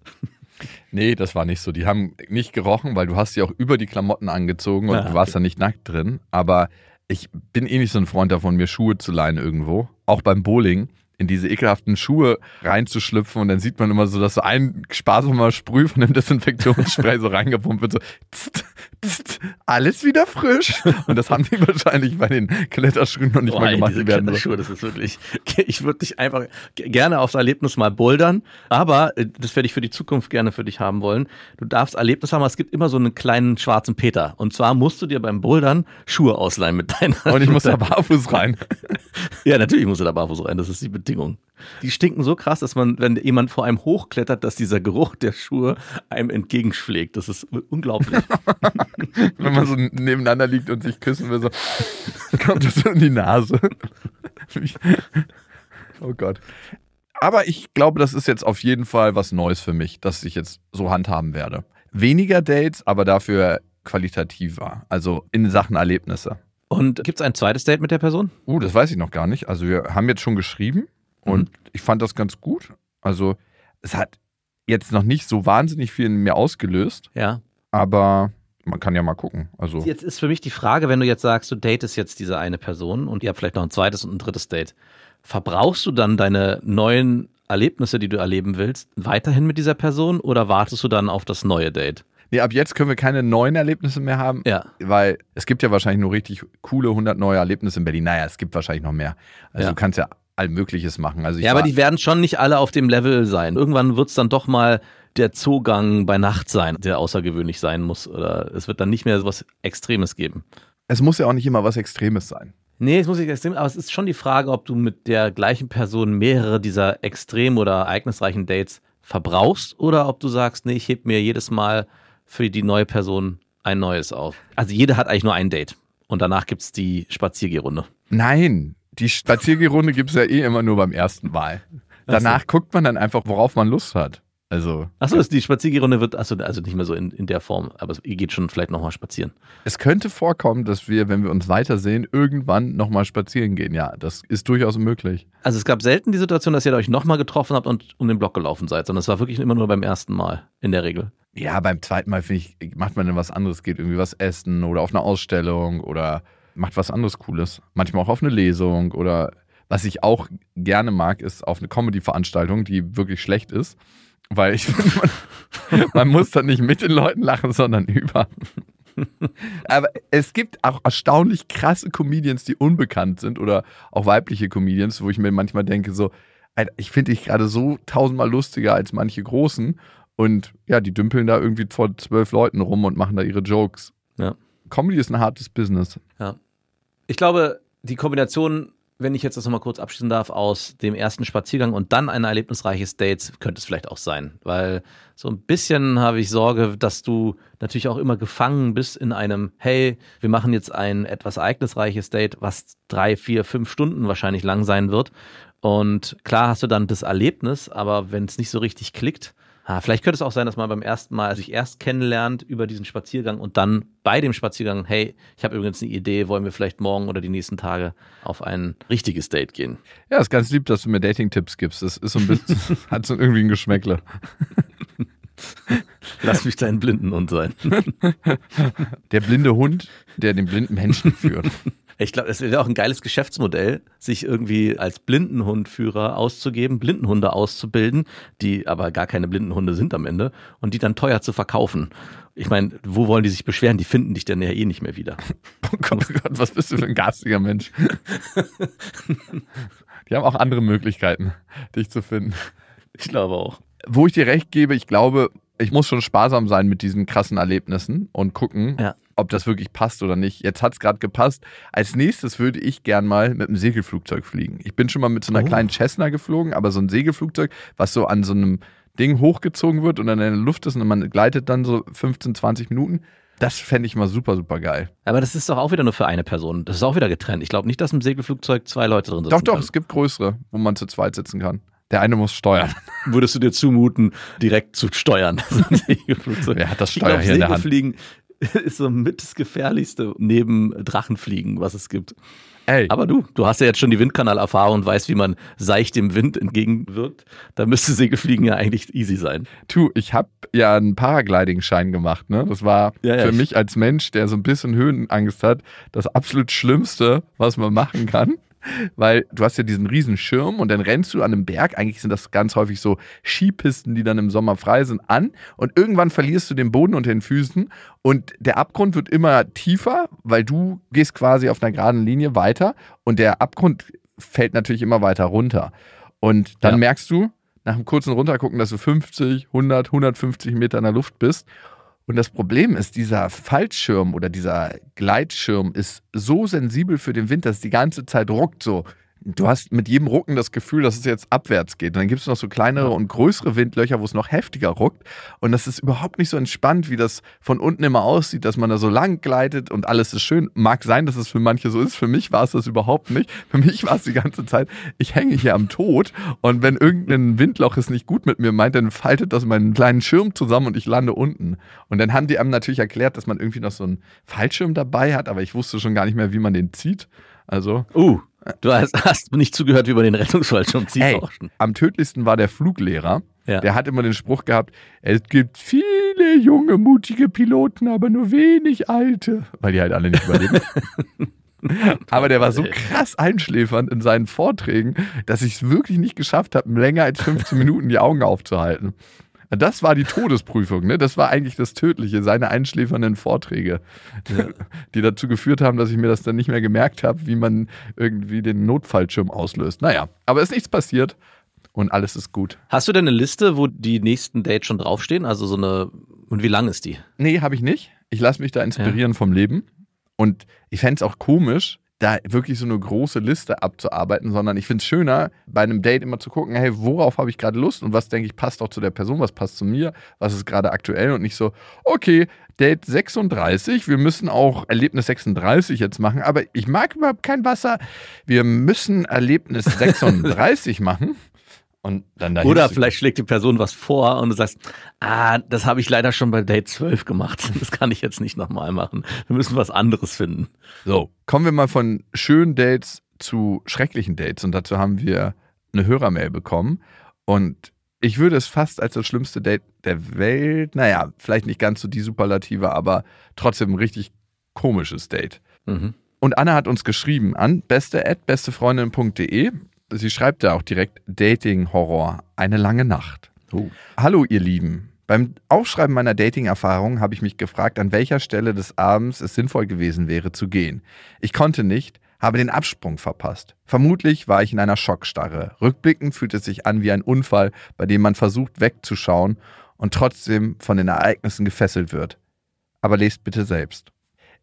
Nee, das war nicht so. Die haben nicht gerochen, weil du hast sie auch über die Klamotten angezogen und Ah, du warst okay. da nicht nackt drin. Aber ich bin eh nicht so ein Freund davon, mir Schuhe zu leihen irgendwo. Auch beim Bowling in diese ekelhaften Schuhe reinzuschlüpfen und dann sieht man immer so, dass so ein sparsamer Sprüh von dem Desinfektionsspray <laughs> so reingepumpt wird, so tst, tst, alles wieder frisch. Und das haben die wahrscheinlich bei den Kletterschuhen noch nicht Boah, mal gemacht. diese Die werden Kletterschuhe, das ist wirklich, ich würde dich einfach gerne aufs Erlebnis mal bouldern, aber äh, das werde ich für die Zukunft gerne für dich haben wollen. Du darfst Erlebnis haben, aber es gibt immer so einen kleinen schwarzen Peter. Und zwar musst du dir beim Bouldern Schuhe ausleihen mit deiner. und ich muss da <laughs> barfuß rein. Ja, natürlich musst du da barfuß rein, das ist die Bedingung. Die stinken so krass, dass man, wenn jemand vor einem hochklettert, dass dieser Geruch der Schuhe einem entgegenschlägt. Das ist unglaublich. <laughs> Wenn man so nebeneinander liegt und sich küssen will, so <laughs> kommt das so in die Nase. <laughs> oh Gott. Aber ich glaube, das ist jetzt auf jeden Fall was Neues für mich, dass ich jetzt so handhaben werde. Weniger Dates, aber dafür qualitativer. Also in Sachen Erlebnisse. Und gibt es ein zweites Date mit der Person? Uh, das weiß ich noch gar nicht. Also wir haben jetzt schon geschrieben und ich fand das ganz gut. Also es hat jetzt noch nicht so wahnsinnig viel in mir ausgelöst, Ja. aber man kann ja mal gucken. Also Jetzt ist für mich die Frage, wenn du jetzt sagst, du datest jetzt diese eine Person und ihr habt vielleicht noch ein zweites und ein drittes Date, verbrauchst du dann deine neuen Erlebnisse, die du erleben willst, weiterhin mit dieser Person oder wartest du dann auf das neue Date? Nee, ab jetzt können wir keine neuen Erlebnisse mehr haben, Ja. weil es gibt ja wahrscheinlich nur richtig coole 100 neue Erlebnisse in Berlin. Naja, es gibt wahrscheinlich noch mehr. Also Ja. du kannst ja all Mögliches machen. Also Ja, aber die werden schon nicht alle auf dem Level sein. Irgendwann wird es dann doch mal der Zugang bei Nacht sein, der außergewöhnlich sein muss. Oder es wird dann nicht mehr so was Extremes geben. es muss ja auch nicht immer was Extremes sein. Nee, es muss nicht extrem, aber es ist schon die Frage, ob du mit der gleichen Person mehrere dieser extrem oder ereignisreichen Dates verbrauchst oder ob du sagst, nee, ich heb mir jedes Mal für die neue Person ein neues auf. Also jede hat eigentlich nur ein Date und danach gibt's die Spaziergehrunde. Nein, die Spaziergehrunde gibt es ja eh immer nur beim ersten Mal. Danach guckt man dann einfach, worauf man Lust hat. Also Achso, die Spaziergehrunde wird, achso, also nicht mehr so in, in der Form, aber ihr geht schon vielleicht nochmal spazieren. es könnte vorkommen, dass wir, wenn wir uns weitersehen, irgendwann nochmal spazieren gehen. Ja, das ist durchaus möglich. Also es gab selten die Situation, dass ihr euch nochmal getroffen habt und um den Block gelaufen seid, sondern es war wirklich immer nur beim ersten Mal in der Regel. Ja, beim zweiten Mal, finde ich, macht man dann was anderes, geht irgendwie was essen oder auf eine Ausstellung oder macht was anderes Cooles. Manchmal auch auf eine Lesung oder was ich auch gerne mag, ist auf eine Comedy-Veranstaltung, die wirklich schlecht ist. Weil ich finde, <laughs> man, man muss dann nicht mit den Leuten lachen, sondern über. Aber es gibt auch erstaunlich krasse Comedians, die unbekannt sind oder auch weibliche Comedians, wo ich mir manchmal denke, so, Alter, ich finde dich gerade so tausendmal lustiger als manche Großen. Und ja, die dümpeln da irgendwie vor zwölf Leuten rum und machen da ihre Jokes. Ja. Comedy ist ein hartes Business. Ich glaube, die Kombination, wenn ich jetzt das nochmal kurz abschließen darf, aus dem ersten Spaziergang und dann ein erlebnisreiches Date, könnte es vielleicht auch sein. Weil so ein bisschen habe ich Sorge, dass du natürlich auch immer gefangen bist in einem, hey, wir machen jetzt ein etwas ereignisreiches Date, was drei, vier, fünf Stunden wahrscheinlich lang sein wird. Und klar hast du dann das Erlebnis, aber wenn es nicht so richtig klickt, Ah, vielleicht könnte es auch sein, dass man beim ersten Mal sich erst kennenlernt über diesen Spaziergang und dann bei dem Spaziergang, hey, ich habe übrigens eine Idee, wollen wir vielleicht morgen oder die nächsten Tage auf ein richtiges Date gehen? Ja, ist ganz lieb, dass du mir Dating-Tipps gibst. Das ist so ein bisschen, <laughs> hat so irgendwie ein Geschmäckle. Lass mich dein Blindenhund sein. Der blinde Hund, der den blinden Menschen führt. <laughs> Ich glaube, es wäre auch ein geiles Geschäftsmodell, sich irgendwie als Blindenhundführer auszugeben, Blindenhunde auszubilden, die aber gar keine Blindenhunde sind am Ende und die dann teuer zu verkaufen. Ich meine, wo wollen die sich beschweren? Die finden dich dann ja eh nicht mehr wieder. <laughs> Oh Gott, oh Gott, was bist du für ein garstiger Mensch? <laughs> Die haben auch andere Möglichkeiten, dich zu finden. Ich glaube auch. Wo ich dir recht gebe, ich glaube, ich muss schon sparsam sein mit diesen krassen Erlebnissen und gucken, Ja. Ob das wirklich passt oder nicht. Jetzt hat es gerade gepasst. Als nächstes würde ich gern mal mit einem Segelflugzeug fliegen. Ich bin schon mal mit so einer Oh. kleinen Cessna geflogen, aber so ein Segelflugzeug, was so an so einem Ding hochgezogen wird und dann in der Luft ist und man gleitet dann so 15, 20 Minuten, das fände ich mal super, super geil. Aber das ist doch auch wieder nur für eine Person. Das ist auch wieder getrennt. Ich glaube nicht, dass im Segelflugzeug zwei Leute drin sitzen. Doch, doch, können. es gibt größere, wo man zu zweit sitzen kann. Der eine muss steuern. <laughs> Würdest du dir zumuten, direkt zu steuern? So <laughs> ein Segelflugzeug. Wer hat das Ich Steuer glaub, hier in der Hand? <laughs> Ist so mit das Gefährlichste neben Drachenfliegen, was es gibt. Ey, Aber du, du hast ja jetzt schon die Windkanalerfahrung und weißt, wie man seicht dem Wind entgegenwirkt. Da müsste Segelfliegen ja eigentlich easy sein. Tu, ich habe ja einen Paragliding-Schein gemacht. Ne? Das war Ja, ja, für ich- mich als Mensch, der so ein bisschen Höhenangst hat, das absolut Schlimmste, was man machen kann. Weil du hast ja diesen riesen Schirm und dann rennst du an einem Berg, eigentlich sind das ganz häufig so Skipisten, die dann im Sommer frei sind, an und irgendwann verlierst du den Boden unter den Füßen und der Abgrund wird immer tiefer, weil du gehst quasi auf einer geraden Linie weiter und der Abgrund fällt natürlich immer weiter runter. Und dann Ja. merkst du, nach einem kurzen Runtergucken, dass du 50, 100, 150 Meter in der Luft bist. Und das Problem ist, dieser Fallschirm oder dieser Gleitschirm ist so sensibel für den Wind, dass es die ganze Zeit ruckt so. Du hast mit jedem Rucken das Gefühl, dass es jetzt abwärts geht. Und dann gibt es noch so kleinere und größere Windlöcher, wo es noch heftiger ruckt. Und das ist überhaupt nicht so entspannt, wie das von unten immer aussieht, dass man da so lang gleitet und alles ist schön. Mag sein, dass es für manche so ist. Für mich war es das überhaupt nicht. Für mich war es die ganze Zeit, ich hänge hier am Tod. Und wenn irgendein Windloch es nicht gut mit mir meint, dann faltet das meinen kleinen Schirm zusammen und ich lande unten. Und dann haben die einem natürlich erklärt, dass man irgendwie noch so einen Fallschirm dabei hat, aber ich wusste schon gar nicht mehr, wie man den zieht. Also, Uh, du hast, hast nicht zugehört, wie man den Rettungsfallschirm zieht. Ey, auch schon. am tödlichsten war der Fluglehrer. Ja. Der hat immer den Spruch gehabt, es gibt viele junge, mutige Piloten, aber nur wenig alte. Weil die halt alle nicht überleben. <laughs> aber der war so krass einschläfernd in seinen Vorträgen, dass ich es wirklich nicht geschafft habe, länger als 15 Minuten die Augen aufzuhalten. Das war die Todesprüfung, ne? Das war eigentlich das Tödliche, seine einschläfernden Vorträge, <laughs> die dazu geführt haben, dass ich mir das dann nicht mehr gemerkt habe, wie man irgendwie den Notfallschirm auslöst. Naja, aber ist nichts passiert und alles ist gut. Hast du denn eine Liste, wo die nächsten Dates schon draufstehen? Also so eine, und wie lang ist die? Nee, habe ich nicht. Ich lasse mich da inspirieren vom Leben. Und ich fände es auch komisch, da wirklich so eine große Liste abzuarbeiten, sondern ich finde es schöner, bei einem Date immer zu gucken, hey, worauf habe ich gerade Lust und was denke ich passt auch zu der Person, was passt zu mir, was ist gerade aktuell und nicht so, okay, Date 36, wir müssen auch Erlebnis 36 jetzt machen, aber ich mag überhaupt kein Wasser, wir müssen Erlebnis <laughs> 36 machen. Und dann dahin Oder vielleicht schlägt die Person was vor und du sagst, ah, das habe ich leider schon bei Date 12 gemacht. <laughs> Das kann ich jetzt nicht nochmal machen. Wir müssen was anderes finden. So, kommen wir mal von schönen Dates zu schrecklichen Dates. Und dazu haben wir eine Hörermail bekommen. Und Ich würde es fast als das schlimmste Date der Welt, naja, vielleicht nicht ganz so die Superlative, aber trotzdem ein richtig komisches Date. Mhm. Und Anna hat uns geschrieben an beste@bestefreundin.de. Sie schreibt da auch direkt Dating Horror, eine lange Nacht. Oh. Hallo ihr Lieben. Beim Aufschreiben meiner Dating-Erfahrung habe ich mich gefragt, an welcher Stelle des Abends es sinnvoll gewesen wäre zu gehen. Ich konnte nicht, habe den Absprung verpasst. Vermutlich war ich in einer Schockstarre. Rückblickend fühlt es sich an wie ein Unfall, bei dem man versucht wegzuschauen und trotzdem von den Ereignissen gefesselt wird. Aber lest bitte selbst.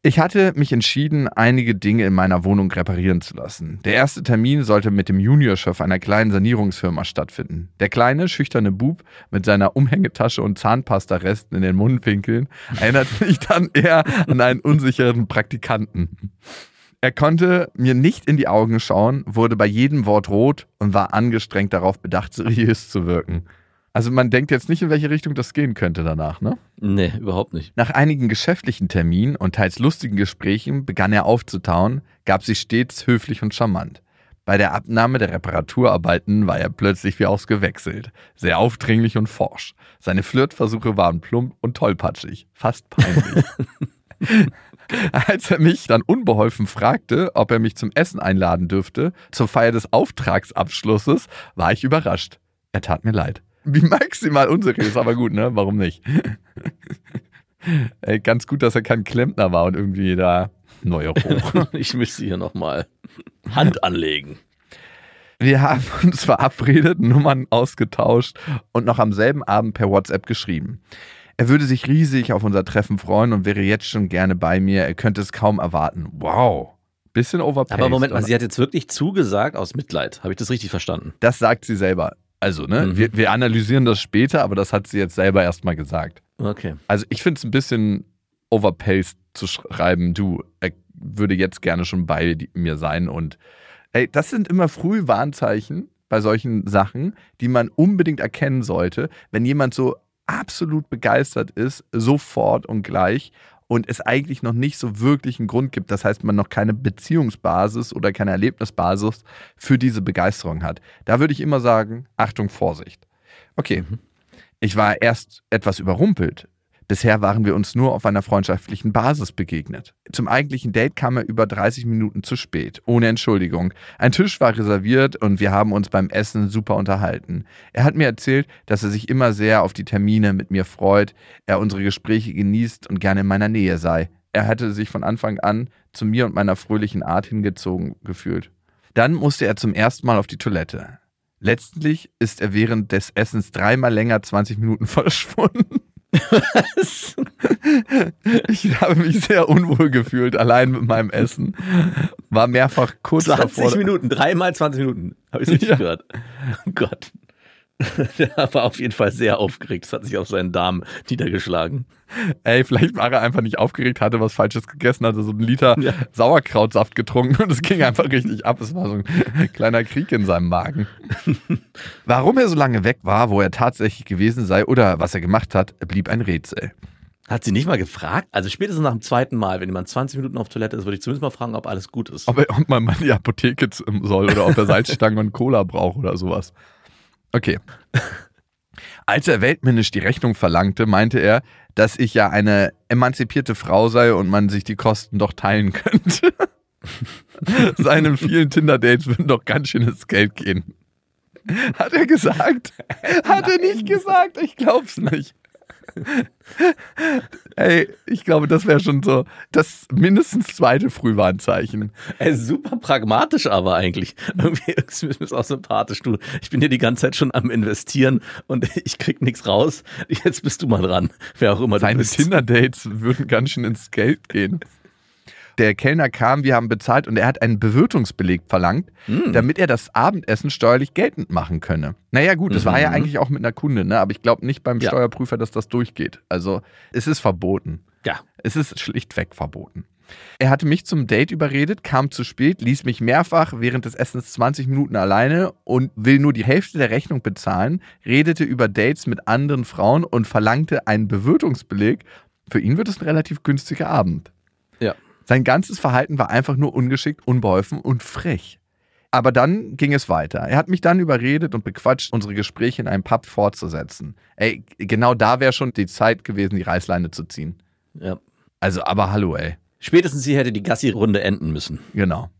Ich hatte mich entschieden, einige Dinge in meiner Wohnung reparieren zu lassen. Der erste Termin sollte mit dem Juniorchef einer kleinen Sanierungsfirma stattfinden. Der kleine, schüchterne Bub mit seiner Umhängetasche und Zahnpastaresten in den Mundwinkeln erinnert <laughs> mich dann eher an einen unsicheren Praktikanten. Er konnte mir nicht in die Augen schauen, wurde bei jedem Wort rot und war angestrengt darauf bedacht, seriös zu wirken. Also man denkt jetzt nicht, in welche Richtung das gehen könnte danach, ne? Nee, überhaupt nicht. Nach einigen geschäftlichen Terminen und teils lustigen Gesprächen begann er aufzutauen, gab sich stets höflich und charmant. Bei der Abnahme der Reparaturarbeiten war er plötzlich wie ausgewechselt, sehr aufdringlich und forsch. Seine Flirtversuche waren plump und tollpatschig, fast peinlich. <laughs> Als er mich dann unbeholfen fragte, ob er mich zum Essen einladen dürfte, zur Feier des Auftragsabschlusses, war ich überrascht. Er tat mir leid. Wie maximal unseriös, aber gut, ne? Warum nicht? Ey, ganz gut, dass er kein Klempner war und irgendwie da neue hoch. <laughs> Ich müsste hier nochmal Hand anlegen. Wir haben uns verabredet, Nummern ausgetauscht und noch am selben Abend per WhatsApp geschrieben. Er würde sich riesig auf unser Treffen freuen und wäre jetzt schon gerne bei mir. Er könnte es kaum erwarten. Wow. Bisschen overpaced. Aber Moment mal, sie hat jetzt wirklich zugesagt aus Mitleid. Habe ich das richtig verstanden? Das sagt sie selber. Also, ne, Mhm. wir, wir analysieren das später, aber das hat sie jetzt selber erstmal gesagt. Okay. Also, ich finde es ein bisschen overpaced zu schreiben, du, er würde jetzt gerne schon bei mir sein. Und ey, das sind immer früh Warnzeichen bei solchen Sachen, die man unbedingt erkennen sollte, wenn jemand so absolut begeistert ist, sofort und gleich und es eigentlich noch nicht so wirklich einen Grund gibt. Das heißt, man noch keine Beziehungsbasis oder keine Erlebnisbasis für diese Begeisterung hat. Da würde ich immer sagen, Achtung, Vorsicht. Okay, ich war erst etwas überrumpelt. Bisher waren wir uns nur auf einer freundschaftlichen Basis begegnet. Zum eigentlichen Date kam er über 30 Minuten zu spät, ohne Entschuldigung. Ein Tisch war reserviert und wir haben uns beim Essen super unterhalten. Er hat mir erzählt, dass er sich immer sehr auf die Termine mit mir freut, er unsere Gespräche genießt und gerne in meiner Nähe sei. Er hatte sich von Anfang an zu mir und meiner fröhlichen Art hingezogen gefühlt. Dann musste er zum ersten Mal auf die Toilette. Letztlich ist er während des Essens dreimal länger 20 Minuten <laughs> verschwunden. <laughs> Ich habe mich sehr unwohl gefühlt, allein mit meinem Essen. War mehrfach kurz 20 davor. Minuten, dreimal 20 Minuten. Habe ich richtig Ja. gehört. Oh Gott. <laughs> Der war auf jeden Fall sehr aufgeregt. Das hat sich auf seinen Darm niedergeschlagen. Ey, vielleicht war er einfach nicht aufgeregt, hatte was Falsches gegessen, hatte so einen Liter Ja. Sauerkrautsaft getrunken und es ging einfach richtig ab. Es war so ein kleiner Krieg in seinem Magen. <laughs> Warum er so lange weg war, wo er tatsächlich gewesen sei oder was er gemacht hat, blieb ein Rätsel. Hat sie nicht mal gefragt? Also spätestens nach dem zweiten Mal, wenn jemand 20 Minuten auf Toilette ist, würde ich zumindest mal fragen, ob alles gut ist. Ob, er, ob man mal in die Apotheke soll oder ob er <laughs> Salzstangen und Cola braucht oder sowas. Okay. Als er weltmännisch die Rechnung verlangte, meinte er, dass ich ja eine emanzipierte Frau sei und man sich die Kosten doch teilen könnte. <laughs> Seinen vielen Tinder-Dates würden doch ganz schönes Geld gehen. Hat er gesagt? Hat er nicht gesagt? Ich glaub's nicht. Ey, ich glaube, das wäre schon so das mindestens zweite Frühwarnzeichen. Ey, super pragmatisch aber eigentlich. Irgendwie ist mir auch sympathisch. Du, ich bin hier die ganze Zeit schon am Investieren und <laughs> ich krieg nichts raus. Jetzt bist du mal dran. Wer auch immer du Seine bist. Tinder-Dates würden ganz schön ins Geld gehen. Der Kellner kam, wir haben bezahlt und er hat einen Bewirtungsbeleg verlangt, Hm. damit er das Abendessen steuerlich geltend machen könne. Naja, gut, das war ja Mhm. eigentlich auch mit einer Kunde, ne? aber ich glaube nicht beim Ja. Steuerprüfer, dass das durchgeht. Also, es ist verboten. Ja. Es ist schlichtweg verboten. Er hatte mich zum Date überredet, kam zu spät, ließ mich mehrfach während des Essens 20 Minuten alleine und will nur die Hälfte der Rechnung bezahlen, redete über Dates mit anderen Frauen und verlangte einen Bewirtungsbeleg. Für ihn wird es ein relativ günstiger Abend. Ja. Sein ganzes Verhalten war einfach nur ungeschickt, unbeholfen und frech. Aber dann ging es weiter. Er hat mich dann überredet und bequatscht, unsere Gespräche in einem Pub fortzusetzen. Ey, genau da wäre schon die Zeit gewesen, die Reißleine zu ziehen. Ja. Also, aber hallo, ey. Spätestens hier hätte die Gassi-Runde enden müssen. Genau.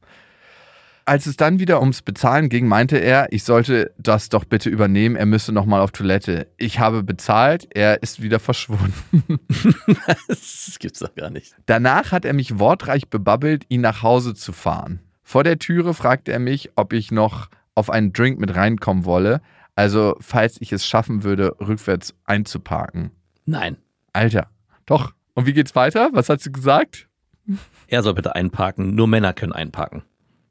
Als es dann wieder ums Bezahlen ging, meinte er, ich sollte das doch bitte übernehmen, er müsse nochmal auf Toilette. Ich habe bezahlt, er ist wieder verschwunden. <laughs> das gibt's doch gar nicht. Danach hat er mich wortreich bebabbelt, ihn nach Hause zu fahren. Vor der Türe fragte er mich, ob ich noch auf einen Drink mit reinkommen wolle, also falls ich es schaffen würde, rückwärts einzuparken. Nein. Alter, doch. Und wie geht's weiter? Was hat sie gesagt? Er soll bitte einparken. Nur Männer können einparken.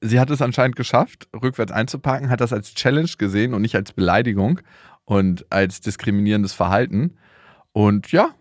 Sie hat es anscheinend geschafft, rückwärts einzuparken, hat das als Challenge gesehen und nicht als Beleidigung und als diskriminierendes Verhalten. Und ja,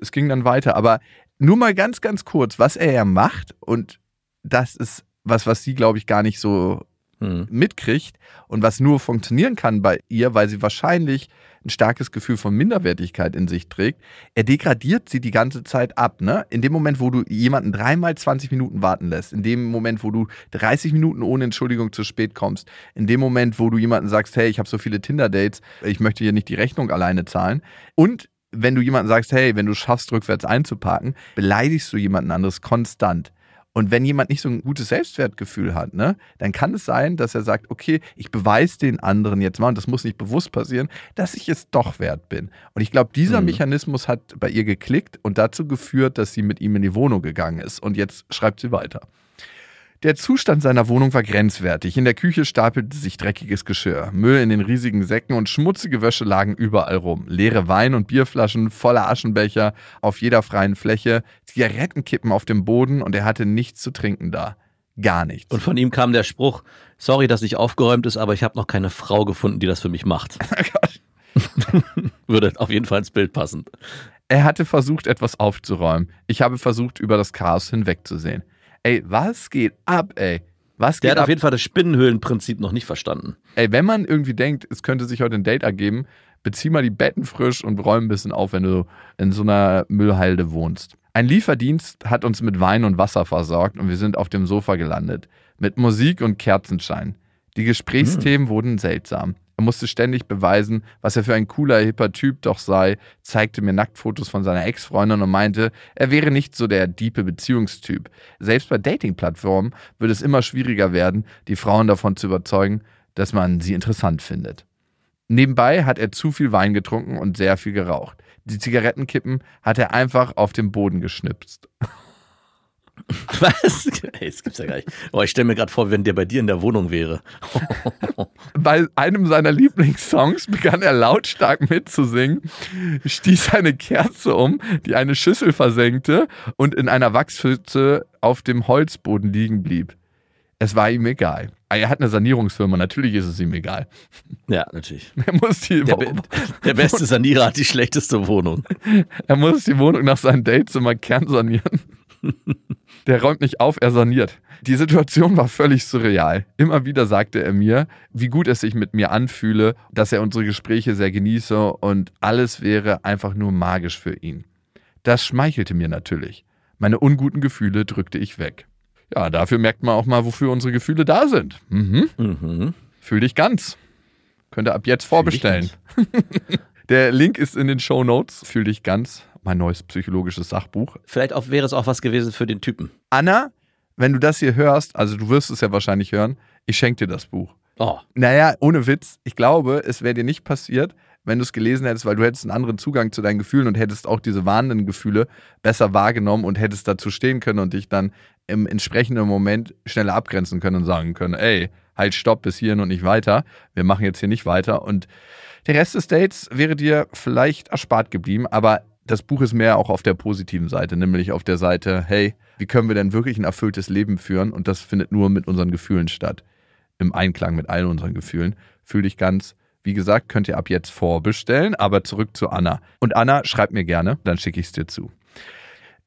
es ging dann weiter. Aber nur mal ganz, ganz kurz, was er ja macht, und das ist was, was sie, glaube ich, gar nicht so Hm. mitkriegt und was nur funktionieren kann bei ihr, weil sie wahrscheinlich ein starkes Gefühl von Minderwertigkeit in sich trägt. Er degradiert sie die ganze Zeit ab. Ne? In dem Moment, wo du jemanden dreimal 20 Minuten warten lässt, in dem Moment, wo du 30 Minuten ohne Entschuldigung zu spät kommst, in dem Moment, wo du jemanden sagst, hey, ich habe so viele Tinder-Dates, ich möchte hier nicht die Rechnung alleine zahlen. Und wenn du jemanden sagst, hey, wenn du schaffst, rückwärts einzuparken, beleidigst du jemanden anderes konstant. Und wenn jemand nicht so ein gutes Selbstwertgefühl hat, ne, dann kann es sein, dass er sagt, okay, ich beweise den anderen jetzt mal, und das muss nicht bewusst passieren, dass ich es doch wert bin. Und ich glaube, dieser Mhm. Mechanismus hat bei ihr geklickt und dazu geführt, dass sie mit ihm in die Wohnung gegangen ist. Und jetzt schreibt sie weiter. Der Zustand seiner Wohnung war grenzwertig. In der Küche stapelte sich dreckiges Geschirr, Müll in den riesigen Säcken und schmutzige Wäsche lagen überall rum. Leere Wein- und Bierflaschen, voller Aschenbecher auf jeder freien Fläche, Zigarettenkippen auf dem Boden und er hatte nichts zu trinken da. Gar nichts. Und von ihm kam der Spruch, sorry, dass nicht aufgeräumt ist, aber ich habe noch keine Frau gefunden, die das für mich macht. <laughs> <laughs> Würde auf jeden Fall ins Bild passen. Er hatte versucht, etwas aufzuräumen. Ich habe versucht, über das Chaos hinwegzusehen. Ey, was geht ab, ey? Was Der geht hat auf ab? jeden Fall das Spinnenhöhlenprinzip noch nicht verstanden. Ey, wenn man irgendwie denkt, es könnte sich heute ein Date ergeben, bezieh mal die Betten frisch und räum ein bisschen auf, wenn du in so einer Müllhalde wohnst. Ein Lieferdienst hat uns mit Wein und Wasser versorgt und wir sind auf dem Sofa gelandet. Mit Musik und Kerzenschein. Die Gesprächsthemen wurden seltsam. Er musste ständig beweisen, was er für ein cooler, hipper Typ doch sei, zeigte mir Nacktfotos von seiner Ex-Freundin und meinte, er wäre nicht so der diepe Beziehungstyp. Selbst bei Dating-Plattformen würde es immer schwieriger werden, die Frauen davon zu überzeugen, dass man sie interessant findet. Nebenbei hat er zu viel Wein getrunken und sehr viel geraucht. Die Zigarettenkippen hat er einfach auf den Boden geschnipst. <laughs> <laughs> Was? Ey, das gibt's ja gar nicht. Oh, ich stelle mir gerade vor, wenn der bei dir in der Wohnung wäre. <laughs> Bei einem seiner Lieblingssongs begann er lautstark mitzusingen, stieß eine Kerze um, die eine Schüssel versenkte und in einer Wachspfütze auf dem Holzboden liegen blieb. Es war ihm egal. Er hat eine Sanierungsfirma, natürlich ist es ihm egal. Ja, natürlich. <laughs> Er muss die, Der, be der beste Sanierer hat die schlechteste Wohnung. er muss die Wohnung nach seinem Datezimmer kernsanieren. Der räumt nicht auf, er saniert. Die Situation war völlig surreal. Immer wieder sagte er mir, wie gut es sich mit mir anfühle, dass er unsere Gespräche sehr genieße und alles wäre einfach nur magisch für ihn. Das schmeichelte mir natürlich. Meine unguten Gefühle drückte ich weg. Ja, dafür merkt man auch mal, wofür unsere Gefühle da sind. Mhm. Mhm. Fühl dich ganz. Könnt ihr ab jetzt vorbestellen. <laughs> Der Link ist in den Show Notes. Fühl dich ganz. Mein neues psychologisches Sachbuch. Vielleicht auch, wäre es auch was gewesen für den Typen. Anna, wenn du das hier hörst, also du wirst es ja wahrscheinlich hören, ich schenke dir das Buch. Oh, Naja, ohne Witz, ich glaube, es wäre dir nicht passiert, wenn du es gelesen hättest, weil du hättest einen anderen Zugang zu deinen Gefühlen und hättest auch diese warnenden Gefühle besser wahrgenommen und hättest dazu stehen können und dich dann im entsprechenden Moment schneller abgrenzen können und sagen können, ey, halt stopp bis hierhin und nicht weiter. Wir machen jetzt hier nicht weiter. Und der Rest des Dates wäre dir vielleicht erspart geblieben, aber das Buch ist mehr auch auf der positiven Seite, nämlich auf der Seite, hey, wie können wir denn wirklich ein erfülltes Leben führen? Und das findet nur mit unseren Gefühlen statt. Im Einklang mit all unseren Gefühlen. Fühl dich ganz. Wie gesagt, könnt ihr ab jetzt vorbestellen, aber zurück zu Anna. Und Anna, schreibt mir gerne, dann schicke ich es dir zu.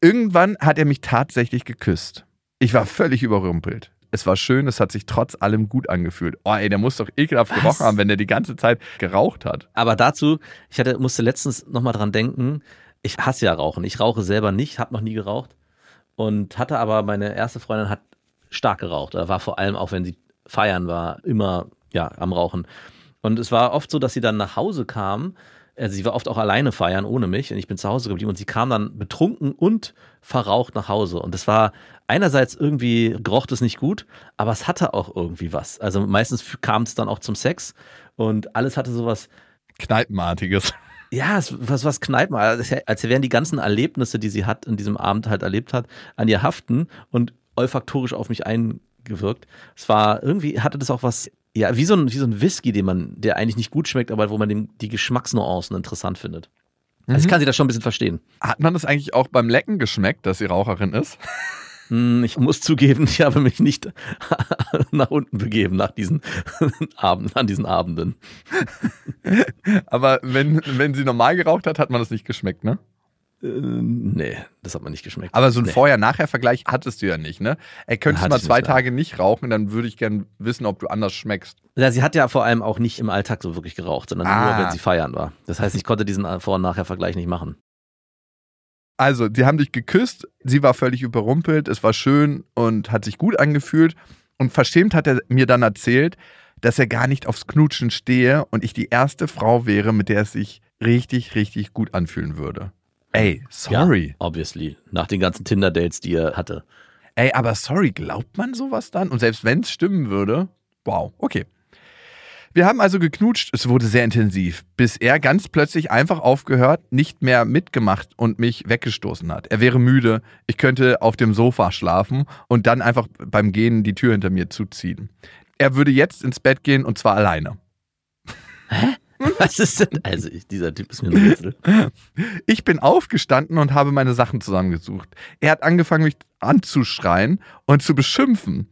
Irgendwann hat er mich tatsächlich geküsst. Ich war völlig überrumpelt. Es war schön, es hat sich trotz allem gut angefühlt. Oh, ey, der muss doch ekelhaft Was? gerochen haben, wenn der die ganze Zeit geraucht hat. Aber dazu, ich hatte, musste letztens nochmal dran denken, ich hasse ja Rauchen. Ich rauche selber nicht, habe noch nie geraucht. Und hatte aber, meine erste Freundin hat stark geraucht. Oder war vor allem auch, wenn sie feiern war, immer ja am Rauchen. Und es war oft so, dass sie dann nach Hause kam. Also sie war oft auch alleine feiern ohne mich und ich bin zu Hause geblieben und sie kam dann betrunken und verraucht nach Hause. Und das war einerseits irgendwie geroch es nicht gut, aber es hatte auch irgendwie was. Also meistens kam es dann auch zum Sex und alles hatte sowas Kneipenartiges. Ja, es, was, was Kneipen, als als wären die ganzen Erlebnisse, die sie hat, in diesem Abend halt erlebt hat, an ihr haften und olfaktorisch auf mich eingewirkt. Es war irgendwie, hatte das auch was, ja, wie so ein, wie so ein Whisky, den man, der eigentlich nicht gut schmeckt, aber wo man dem, die Geschmacksnuancen interessant findet. Also ich kann sie da schon ein bisschen verstehen. Hat man das eigentlich auch beim Lecken geschmeckt, dass sie Raucherin ist? Hm, Ich muss zugeben, <laughs> ich habe mich nicht <laughs> nach unten begeben nach diesen <laughs> Abenden, an diesen Abenden. Aber wenn, wenn sie normal geraucht hat, hat man das nicht geschmeckt, ne? Äh, nee, das hat man nicht geschmeckt. Aber so ein nee. Vorher-Nachher-Vergleich hattest du ja nicht, ne? Ey, könntest du mal zwei nicht. Tage nicht rauchen, dann würde ich gern wissen, ob du anders schmeckst. Ja, sie hat ja vor allem auch nicht im Alltag so wirklich geraucht, sondern Ah. nur, wenn sie feiern war. Das heißt, ich konnte diesen Vor- und Nachher-Vergleich nicht machen. Also, sie haben dich geküsst, sie war völlig überrumpelt, es war schön und hat sich gut angefühlt. Und verschämt hat er mir dann erzählt, dass er gar nicht aufs Knutschen stehe und ich die erste Frau wäre, mit der es sich richtig, richtig gut anfühlen würde. Ey, sorry. Ja, obviously. Nach den ganzen Tinder-Dates, die er hatte. Ey, aber sorry, glaubt man sowas dann? Und selbst wenn es stimmen würde, wow, okay. Wir haben also geknutscht, es wurde sehr intensiv, bis er ganz plötzlich einfach aufgehört, nicht mehr mitgemacht und mich weggestoßen hat. Er wäre müde, ich könnte auf dem Sofa schlafen und dann einfach beim Gehen die Tür hinter mir zuziehen. Er würde jetzt ins Bett gehen und zwar alleine. Was ist denn? Also, ich, dieser Typ ist mir ein Rätsel. Ich bin aufgestanden und habe meine Sachen zusammengesucht. Er hat angefangen, mich anzuschreien und zu beschimpfen.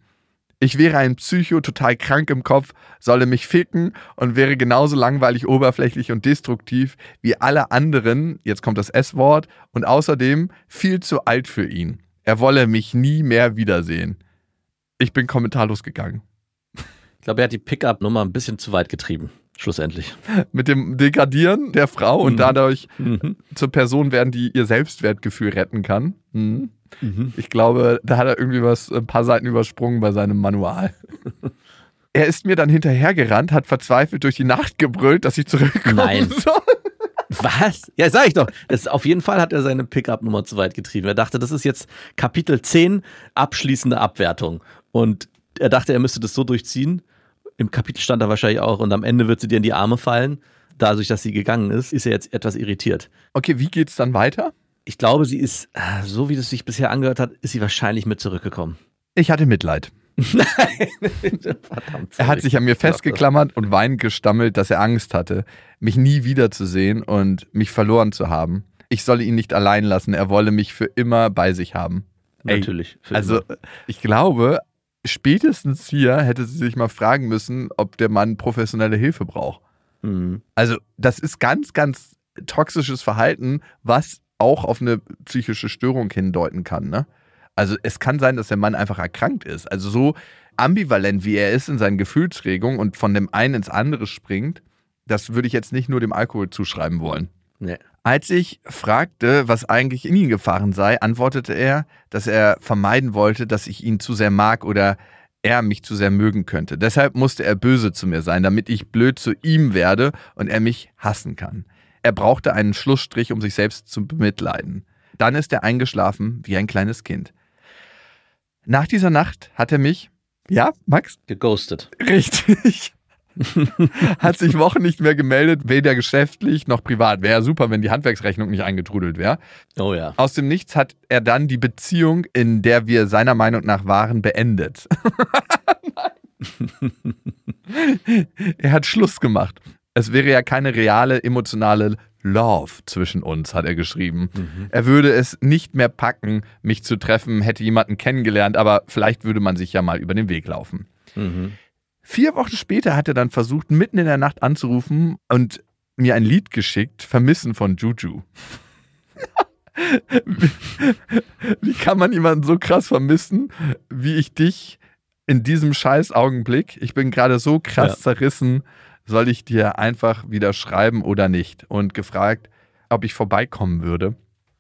Ich wäre ein Psycho, total krank im Kopf, solle mich ficken und wäre genauso langweilig, oberflächlich und destruktiv wie alle anderen, jetzt kommt das S-Wort, und außerdem viel zu alt für ihn. Er wolle mich nie mehr wiedersehen. Ich bin kommentarlos gegangen. Ich glaube, er hat die Pickup-Nummer ein bisschen zu weit getrieben. Schlussendlich. Mit dem Degradieren der Frau und Mhm. dadurch Mhm. zur Person werden, die ihr Selbstwertgefühl retten kann. Mhm. Mhm. Ich glaube, da hat er irgendwie was, ein paar Seiten übersprungen bei seinem Manual. <laughs> Er ist mir dann hinterhergerannt, hat verzweifelt durch die Nacht gebrüllt, dass ich zurückkommen Nein. soll. Was? Ja, sag ich doch. Das, auf jeden Fall hat er seine Pickup-Nummer zu weit getrieben. Er dachte, das ist jetzt Kapitel 10, abschließende Abwertung. Und er dachte, er müsste das so durchziehen. Im Kapitel stand er wahrscheinlich auch. Und am Ende wird sie dir in die Arme fallen. Dadurch, dass sie gegangen ist, ist er jetzt etwas irritiert. Okay, wie geht's dann weiter? Ich glaube, sie ist, äh, so wie das sich bisher angehört hat, ist sie wahrscheinlich mit zurückgekommen. Ich hatte Mitleid. <laughs> Verdammt. Er hat sich an mir festgeklammert und weinend gestammelt, dass er Angst hatte, mich nie wiederzusehen und mich verloren zu haben. Ich solle ihn nicht allein lassen, er wolle mich für immer bei sich haben. Ey, Natürlich. Also, immer. ich glaube, spätestens hier hätte sie sich mal fragen müssen, ob der Mann professionelle Hilfe braucht. Mhm. Also, das ist ganz, ganz toxisches Verhalten, was auch auf eine psychische Störung hindeuten kann. Ne? Also, es kann sein, dass der Mann einfach erkrankt ist. Also, so ambivalent wie er ist in seinen Gefühlsregungen und von dem einen ins andere springt, das würde ich jetzt nicht nur dem Alkohol zuschreiben wollen. Nee. Als ich fragte, was eigentlich in ihn gefahren sei, antwortete er, dass er vermeiden wollte, dass ich ihn zu sehr mag oder er mich zu sehr mögen könnte. Deshalb musste er böse zu mir sein, damit ich blöd zu ihm werde und er mich hassen kann. Er brauchte einen Schlussstrich, um sich selbst zu bemitleiden. Dann ist er eingeschlafen wie ein kleines Kind. Nach dieser Nacht hat er mich, ja, Max? Geghostet. Richtig. <laughs> Hat sich Wochen nicht mehr gemeldet, weder geschäftlich noch privat. Wäre ja super, wenn die Handwerksrechnung nicht eingetrudelt wäre. Oh ja. Aus dem Nichts hat er dann die Beziehung, in der wir seiner Meinung nach waren, beendet. <laughs> er hat Schluss gemacht. Es wäre ja keine reale emotionale Love zwischen uns, hat er geschrieben. Er würde es nicht mehr packen, mich zu treffen, hätte jemanden kennengelernt, aber vielleicht würde man sich ja mal über den Weg laufen. Mhm. Vier Wochen später hat er dann versucht, mitten in der Nacht anzurufen und mir ein Lied geschickt, Vermissen von Juju. <laughs> wie kann man jemanden so krass vermissen, wie ich dich in diesem scheiß Augenblick? Ich bin gerade so krass Ja. zerrissen, soll ich dir einfach wieder schreiben oder nicht? Und gefragt, ob ich vorbeikommen würde.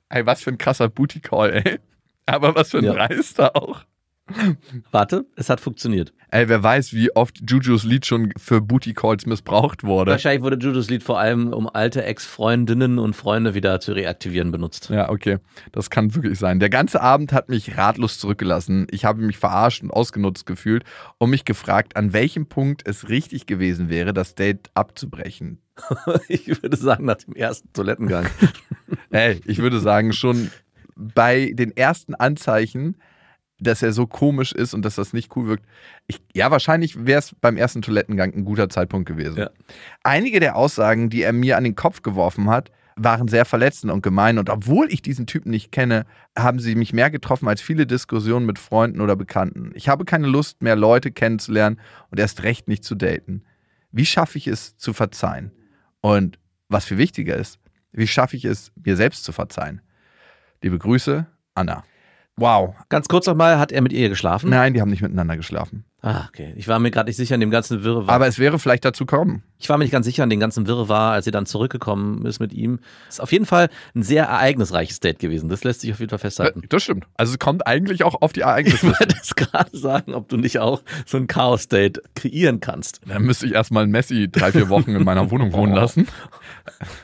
Ey, was für ein krasser Booty-Call, ey. Aber was für ein Ja. Reister auch. <laughs> Warte, es hat funktioniert. Ey, wer weiß, wie oft Jujus Lied schon für Booty Calls missbraucht wurde. Wahrscheinlich wurde Judas Lied vor allem, um alte Ex-Freundinnen und Freunde wieder zu reaktivieren, benutzt. Ja, okay. Das kann wirklich sein. Der ganze Abend hat mich ratlos zurückgelassen. Ich habe mich verarscht und ausgenutzt gefühlt und mich gefragt, an welchem Punkt es richtig gewesen wäre, das Date abzubrechen. <laughs> ich würde sagen, nach dem ersten Toilettengang. <laughs> Ey, ich würde sagen, schon bei den ersten Anzeichen, dass er so komisch ist und dass das nicht cool wirkt. Ich, ja, wahrscheinlich wäre es beim ersten Toilettengang ein guter Zeitpunkt gewesen. Ja. Einige der Aussagen, die er mir an den Kopf geworfen hat, waren sehr verletzend und gemein. Und obwohl ich diesen Typen nicht kenne, haben sie mich mehr getroffen als viele Diskussionen mit Freunden oder Bekannten. Ich habe keine Lust mehr, Leute kennenzulernen und erst recht nicht zu daten. Wie schaffe ich es zu verzeihen? Und was viel wichtiger ist, wie schaffe ich es, mir selbst zu verzeihen? Liebe Grüße, Anna. Wow. Ganz kurz nochmal, hat er mit ihr geschlafen? Nein, die haben nicht miteinander geschlafen. Ah, okay. Ich war mir gerade nicht sicher in dem ganzen Wirrwarr. Aber es wäre vielleicht dazu kommen. Ich war mir nicht ganz sicher in dem ganzen Wirrwarr, als sie dann zurückgekommen ist mit ihm. Ist auf jeden Fall ein sehr ereignisreiches Date gewesen. Das lässt sich auf jeden Fall festhalten. Das stimmt. Also es kommt eigentlich auch auf die Ich Ereignisse. wollte es gerade sagen, ob du nicht auch so ein Chaos-Date kreieren kannst. Dann müsste ich erstmal Messi drei, vier Wochen in meiner Wohnung wohnen lassen.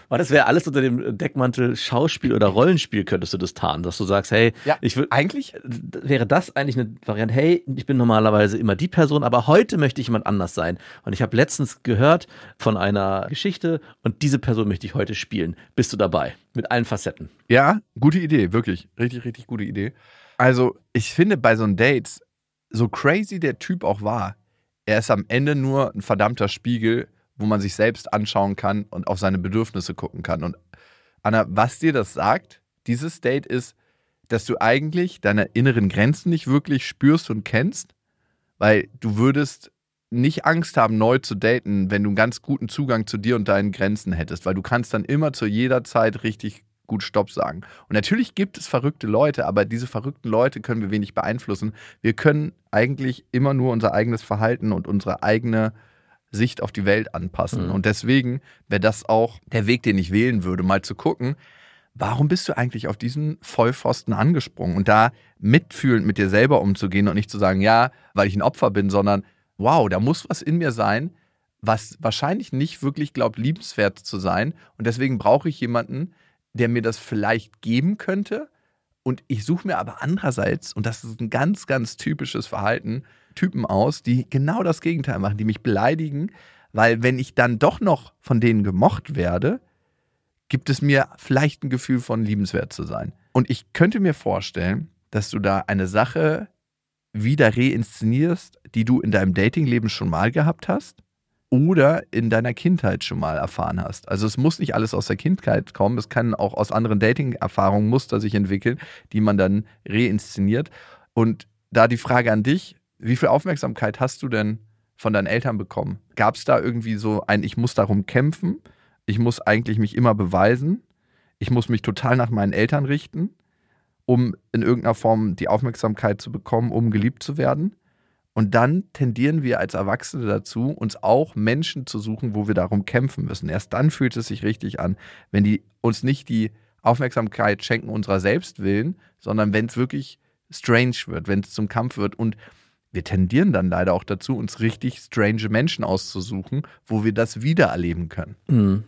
Aber das wäre alles unter dem Deckmantel Schauspiel oder Rollenspiel könntest du das tarnen, dass du sagst, hey, Ja, ich will, Eigentlich wäre das eigentlich eine Variante, hey, ich bin normalerweise immer die Person, aber heute möchte ich jemand anders sein. Und ich habe letztens gehört von einer Geschichte und diese Person möchte ich heute spielen. Bist du dabei? Mit allen Facetten. Ja, gute Idee, wirklich. Richtig, richtig gute Idee. Also, ich finde bei so einem Dates, so crazy der Typ auch war, er ist am Ende nur ein verdammter Spiegel, wo man sich selbst anschauen kann und auf seine Bedürfnisse gucken kann. Und Anna, was dir das sagt, dieses Date ist, dass du eigentlich deine inneren Grenzen nicht wirklich spürst und kennst, weil du würdest nicht Angst haben, neu zu daten, wenn du einen ganz guten Zugang zu dir und deinen Grenzen hättest, weil du kannst dann immer zu jeder Zeit richtig gut Stopp sagen. Und natürlich gibt es verrückte Leute, aber diese verrückten Leute können wir wenig beeinflussen. Wir können eigentlich immer nur unser eigenes Verhalten und unsere eigene Sicht auf die Welt anpassen. Mhm. Und deswegen wäre das auch der Weg, den ich wählen würde, mal zu gucken, warum bist du eigentlich auf diesen Vollpfosten angesprungen? Und da mitfühlend mit dir selber umzugehen und nicht zu sagen, ja, weil ich ein Opfer bin, sondern wow, da muss was in mir sein, was wahrscheinlich nicht wirklich glaubt, liebenswert zu sein. Und deswegen brauche ich jemanden, der mir das vielleicht geben könnte. Und ich suche mir aber andererseits, und das ist ein ganz, ganz typisches Verhalten, Typen aus, die genau das Gegenteil machen, die mich beleidigen, weil wenn ich dann doch noch von denen gemocht werde, gibt es mir vielleicht ein Gefühl von liebenswert zu sein. Und ich könnte mir vorstellen, dass du da eine Sache wieder reinszenierst, die du in deinem Datingleben schon mal gehabt hast oder in deiner Kindheit schon mal erfahren hast. Also es muss nicht alles aus der Kindheit kommen, es kann auch aus anderen Dating-Erfahrungen Muster sich entwickeln, die man dann reinszeniert. Und da die Frage an dich, wie viel Aufmerksamkeit hast du denn von deinen Eltern bekommen? Gab es da irgendwie so ein, ich muss darum kämpfen, ich muss eigentlich mich immer beweisen, ich muss mich total nach meinen Eltern richten, um in irgendeiner Form die Aufmerksamkeit zu bekommen, um geliebt zu werden? Und dann tendieren wir als Erwachsene dazu, uns auch Menschen zu suchen, wo wir darum kämpfen müssen. Erst dann fühlt es sich richtig an, wenn die uns nicht die Aufmerksamkeit schenken unserer selbst willen, sondern wenn es wirklich strange wird, wenn es zum Kampf wird. Und wir tendieren dann leider auch dazu, uns richtig strange Menschen auszusuchen, wo wir das wieder erleben können. Mhm.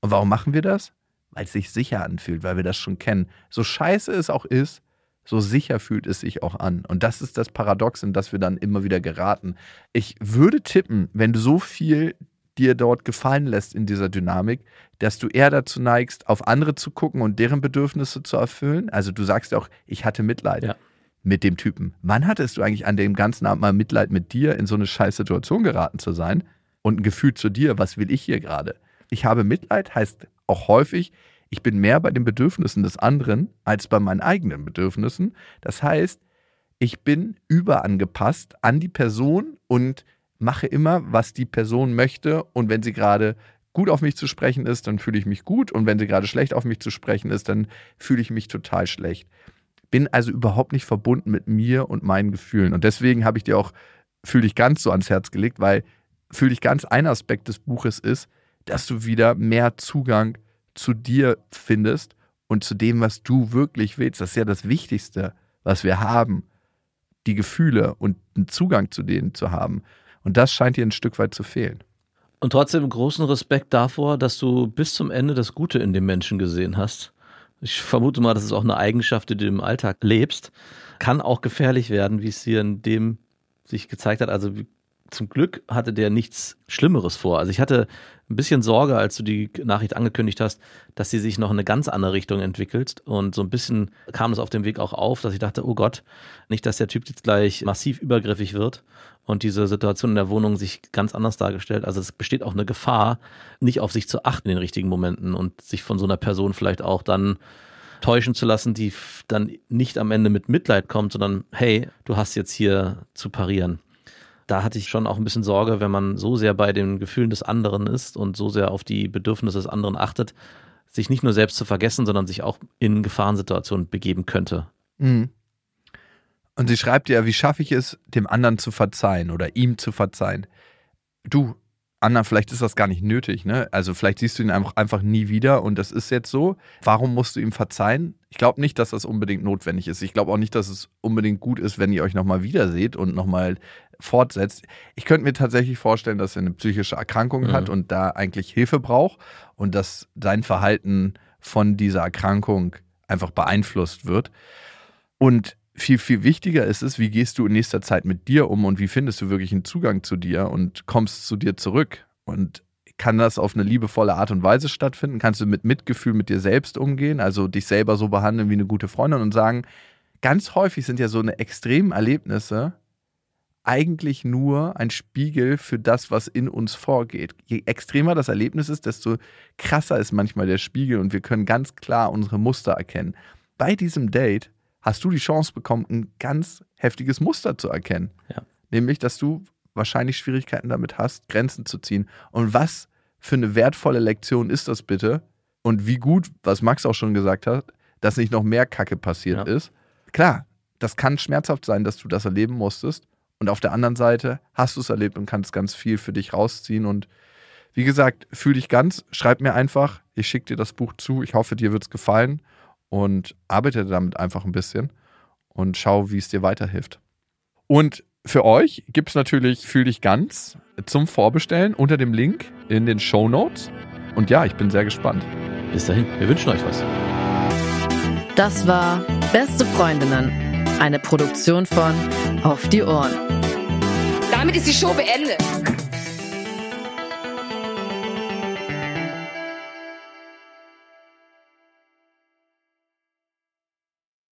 Und warum machen wir das? Weil es sich sicher anfühlt, weil wir das schon kennen. So scheiße es auch ist, so sicher fühlt es sich auch an. Und das ist das Paradox, in das wir dann immer wieder geraten. Ich würde tippen, wenn du so viel dir dort gefallen lässt in dieser Dynamik, dass du eher dazu neigst, auf andere zu gucken und deren Bedürfnisse zu erfüllen. Also du sagst ja auch, ich hatte Mitleid Ja. mit dem Typen. Wann hattest du eigentlich an dem ganzen Abend mal Mitleid mit dir, in so eine scheiß Situation geraten zu sein? Und ein Gefühl zu dir, was will ich hier gerade? Ich habe Mitleid heißt auch häufig, ich bin mehr bei den Bedürfnissen des anderen als bei meinen eigenen Bedürfnissen. Das heißt, ich bin überangepasst an die Person und mache immer, was die Person möchte. Und wenn sie gerade gut auf mich zu sprechen ist, dann fühle ich mich gut. Und wenn sie gerade schlecht auf mich zu sprechen ist, dann fühle ich mich total schlecht. Bin also überhaupt nicht verbunden mit mir und meinen Gefühlen. Und deswegen habe ich dir auch Fühl dich ganz so ans Herz gelegt, weil Fühl dich ganz ein Aspekt des Buches ist, dass du wieder mehr Zugang zu dir findest und zu dem, was du wirklich willst. Das ist ja das Wichtigste, was wir haben. die Gefühle und einen Zugang zu denen zu haben. Und das scheint dir ein Stück weit zu fehlen. Und trotzdem großen Respekt davor, dass du bis zum Ende das Gute in dem Menschen gesehen hast. Ich vermute mal, das ist auch eine Eigenschaft, die du im Alltag lebst. Kann auch gefährlich werden, wie es hier in dem sich gezeigt hat. Also zum Glück hatte der nichts Schlimmeres vor. Also ich hatte ein bisschen Sorge, als du die Nachricht angekündigt hast, dass sie sich noch in eine ganz andere Richtung entwickelt. Und so ein bisschen kam es auf dem Weg auch auf, dass ich dachte, oh Gott, nicht, dass der Typ jetzt gleich massiv übergriffig wird und diese Situation in der Wohnung sich ganz anders dargestellt. Also es besteht auch eine Gefahr, nicht auf sich zu achten in den richtigen Momenten und sich von so einer Person vielleicht auch dann täuschen zu lassen, die dann nicht am Ende mit Mitleid kommt, sondern hey, du hast jetzt hier zu parieren da hatte ich schon auch ein bisschen Sorge, wenn man so sehr bei den Gefühlen des anderen ist und so sehr auf die Bedürfnisse des anderen achtet, sich nicht nur selbst zu vergessen, sondern sich auch in Gefahrensituationen begeben könnte. Mhm. Und sie schreibt ja, wie schaffe ich es, dem anderen zu verzeihen oder ihm zu verzeihen? Du, Anna, vielleicht ist das gar nicht nötig, ne? Also vielleicht siehst du ihn einfach nie wieder und das ist jetzt so. Warum musst du ihm verzeihen? Ich glaube nicht, dass das unbedingt notwendig ist. Ich glaube auch nicht, dass es unbedingt gut ist, wenn ihr euch nochmal wiederseht und nochmal fortsetzt. Ich könnte mir tatsächlich vorstellen, dass er eine psychische Erkrankung mhm. hat und da eigentlich Hilfe braucht und dass sein Verhalten von dieser Erkrankung einfach beeinflusst wird. Und viel, viel wichtiger ist es, wie gehst du in nächster Zeit mit dir um und wie findest du wirklich einen Zugang zu dir und kommst zu dir zurück. Und kann das auf eine liebevolle Art und Weise stattfinden? Kannst du mit Mitgefühl mit dir selbst umgehen, also dich selber so behandeln wie eine gute Freundin und sagen, ganz häufig sind ja so eine extremen Erlebnisse eigentlich nur ein Spiegel für das, was in uns vorgeht. Je extremer das Erlebnis ist, desto krasser ist manchmal der Spiegel und wir können ganz klar unsere Muster erkennen. Bei diesem Date hast du die Chance bekommen, ein ganz heftiges Muster zu erkennen. Ja. Nämlich, dass du wahrscheinlich Schwierigkeiten damit hast, Grenzen zu ziehen. Und was für eine wertvolle Lektion ist das bitte? Und wie gut, was Max auch schon gesagt hat, dass nicht noch mehr Kacke passiert ja. ist. Klar, das kann schmerzhaft sein, dass du das erleben musstest. Und auf der anderen Seite hast du es erlebt und kannst ganz viel für dich rausziehen. Und wie gesagt, fühl dich ganz, schreib mir einfach, ich schicke dir das Buch zu. Ich hoffe, dir wird es gefallen und arbeite damit einfach ein bisschen und schau, wie es dir weiterhilft. Und für euch gibt es natürlich Fühl dich ganz zum Vorbestellen unter dem Link in den Show Notes. Und ja, ich bin sehr gespannt. Bis dahin, wir wünschen euch was. Das war Beste Freundinnen, eine Produktion von Auf die Ohren. Damit ist die Show beendet.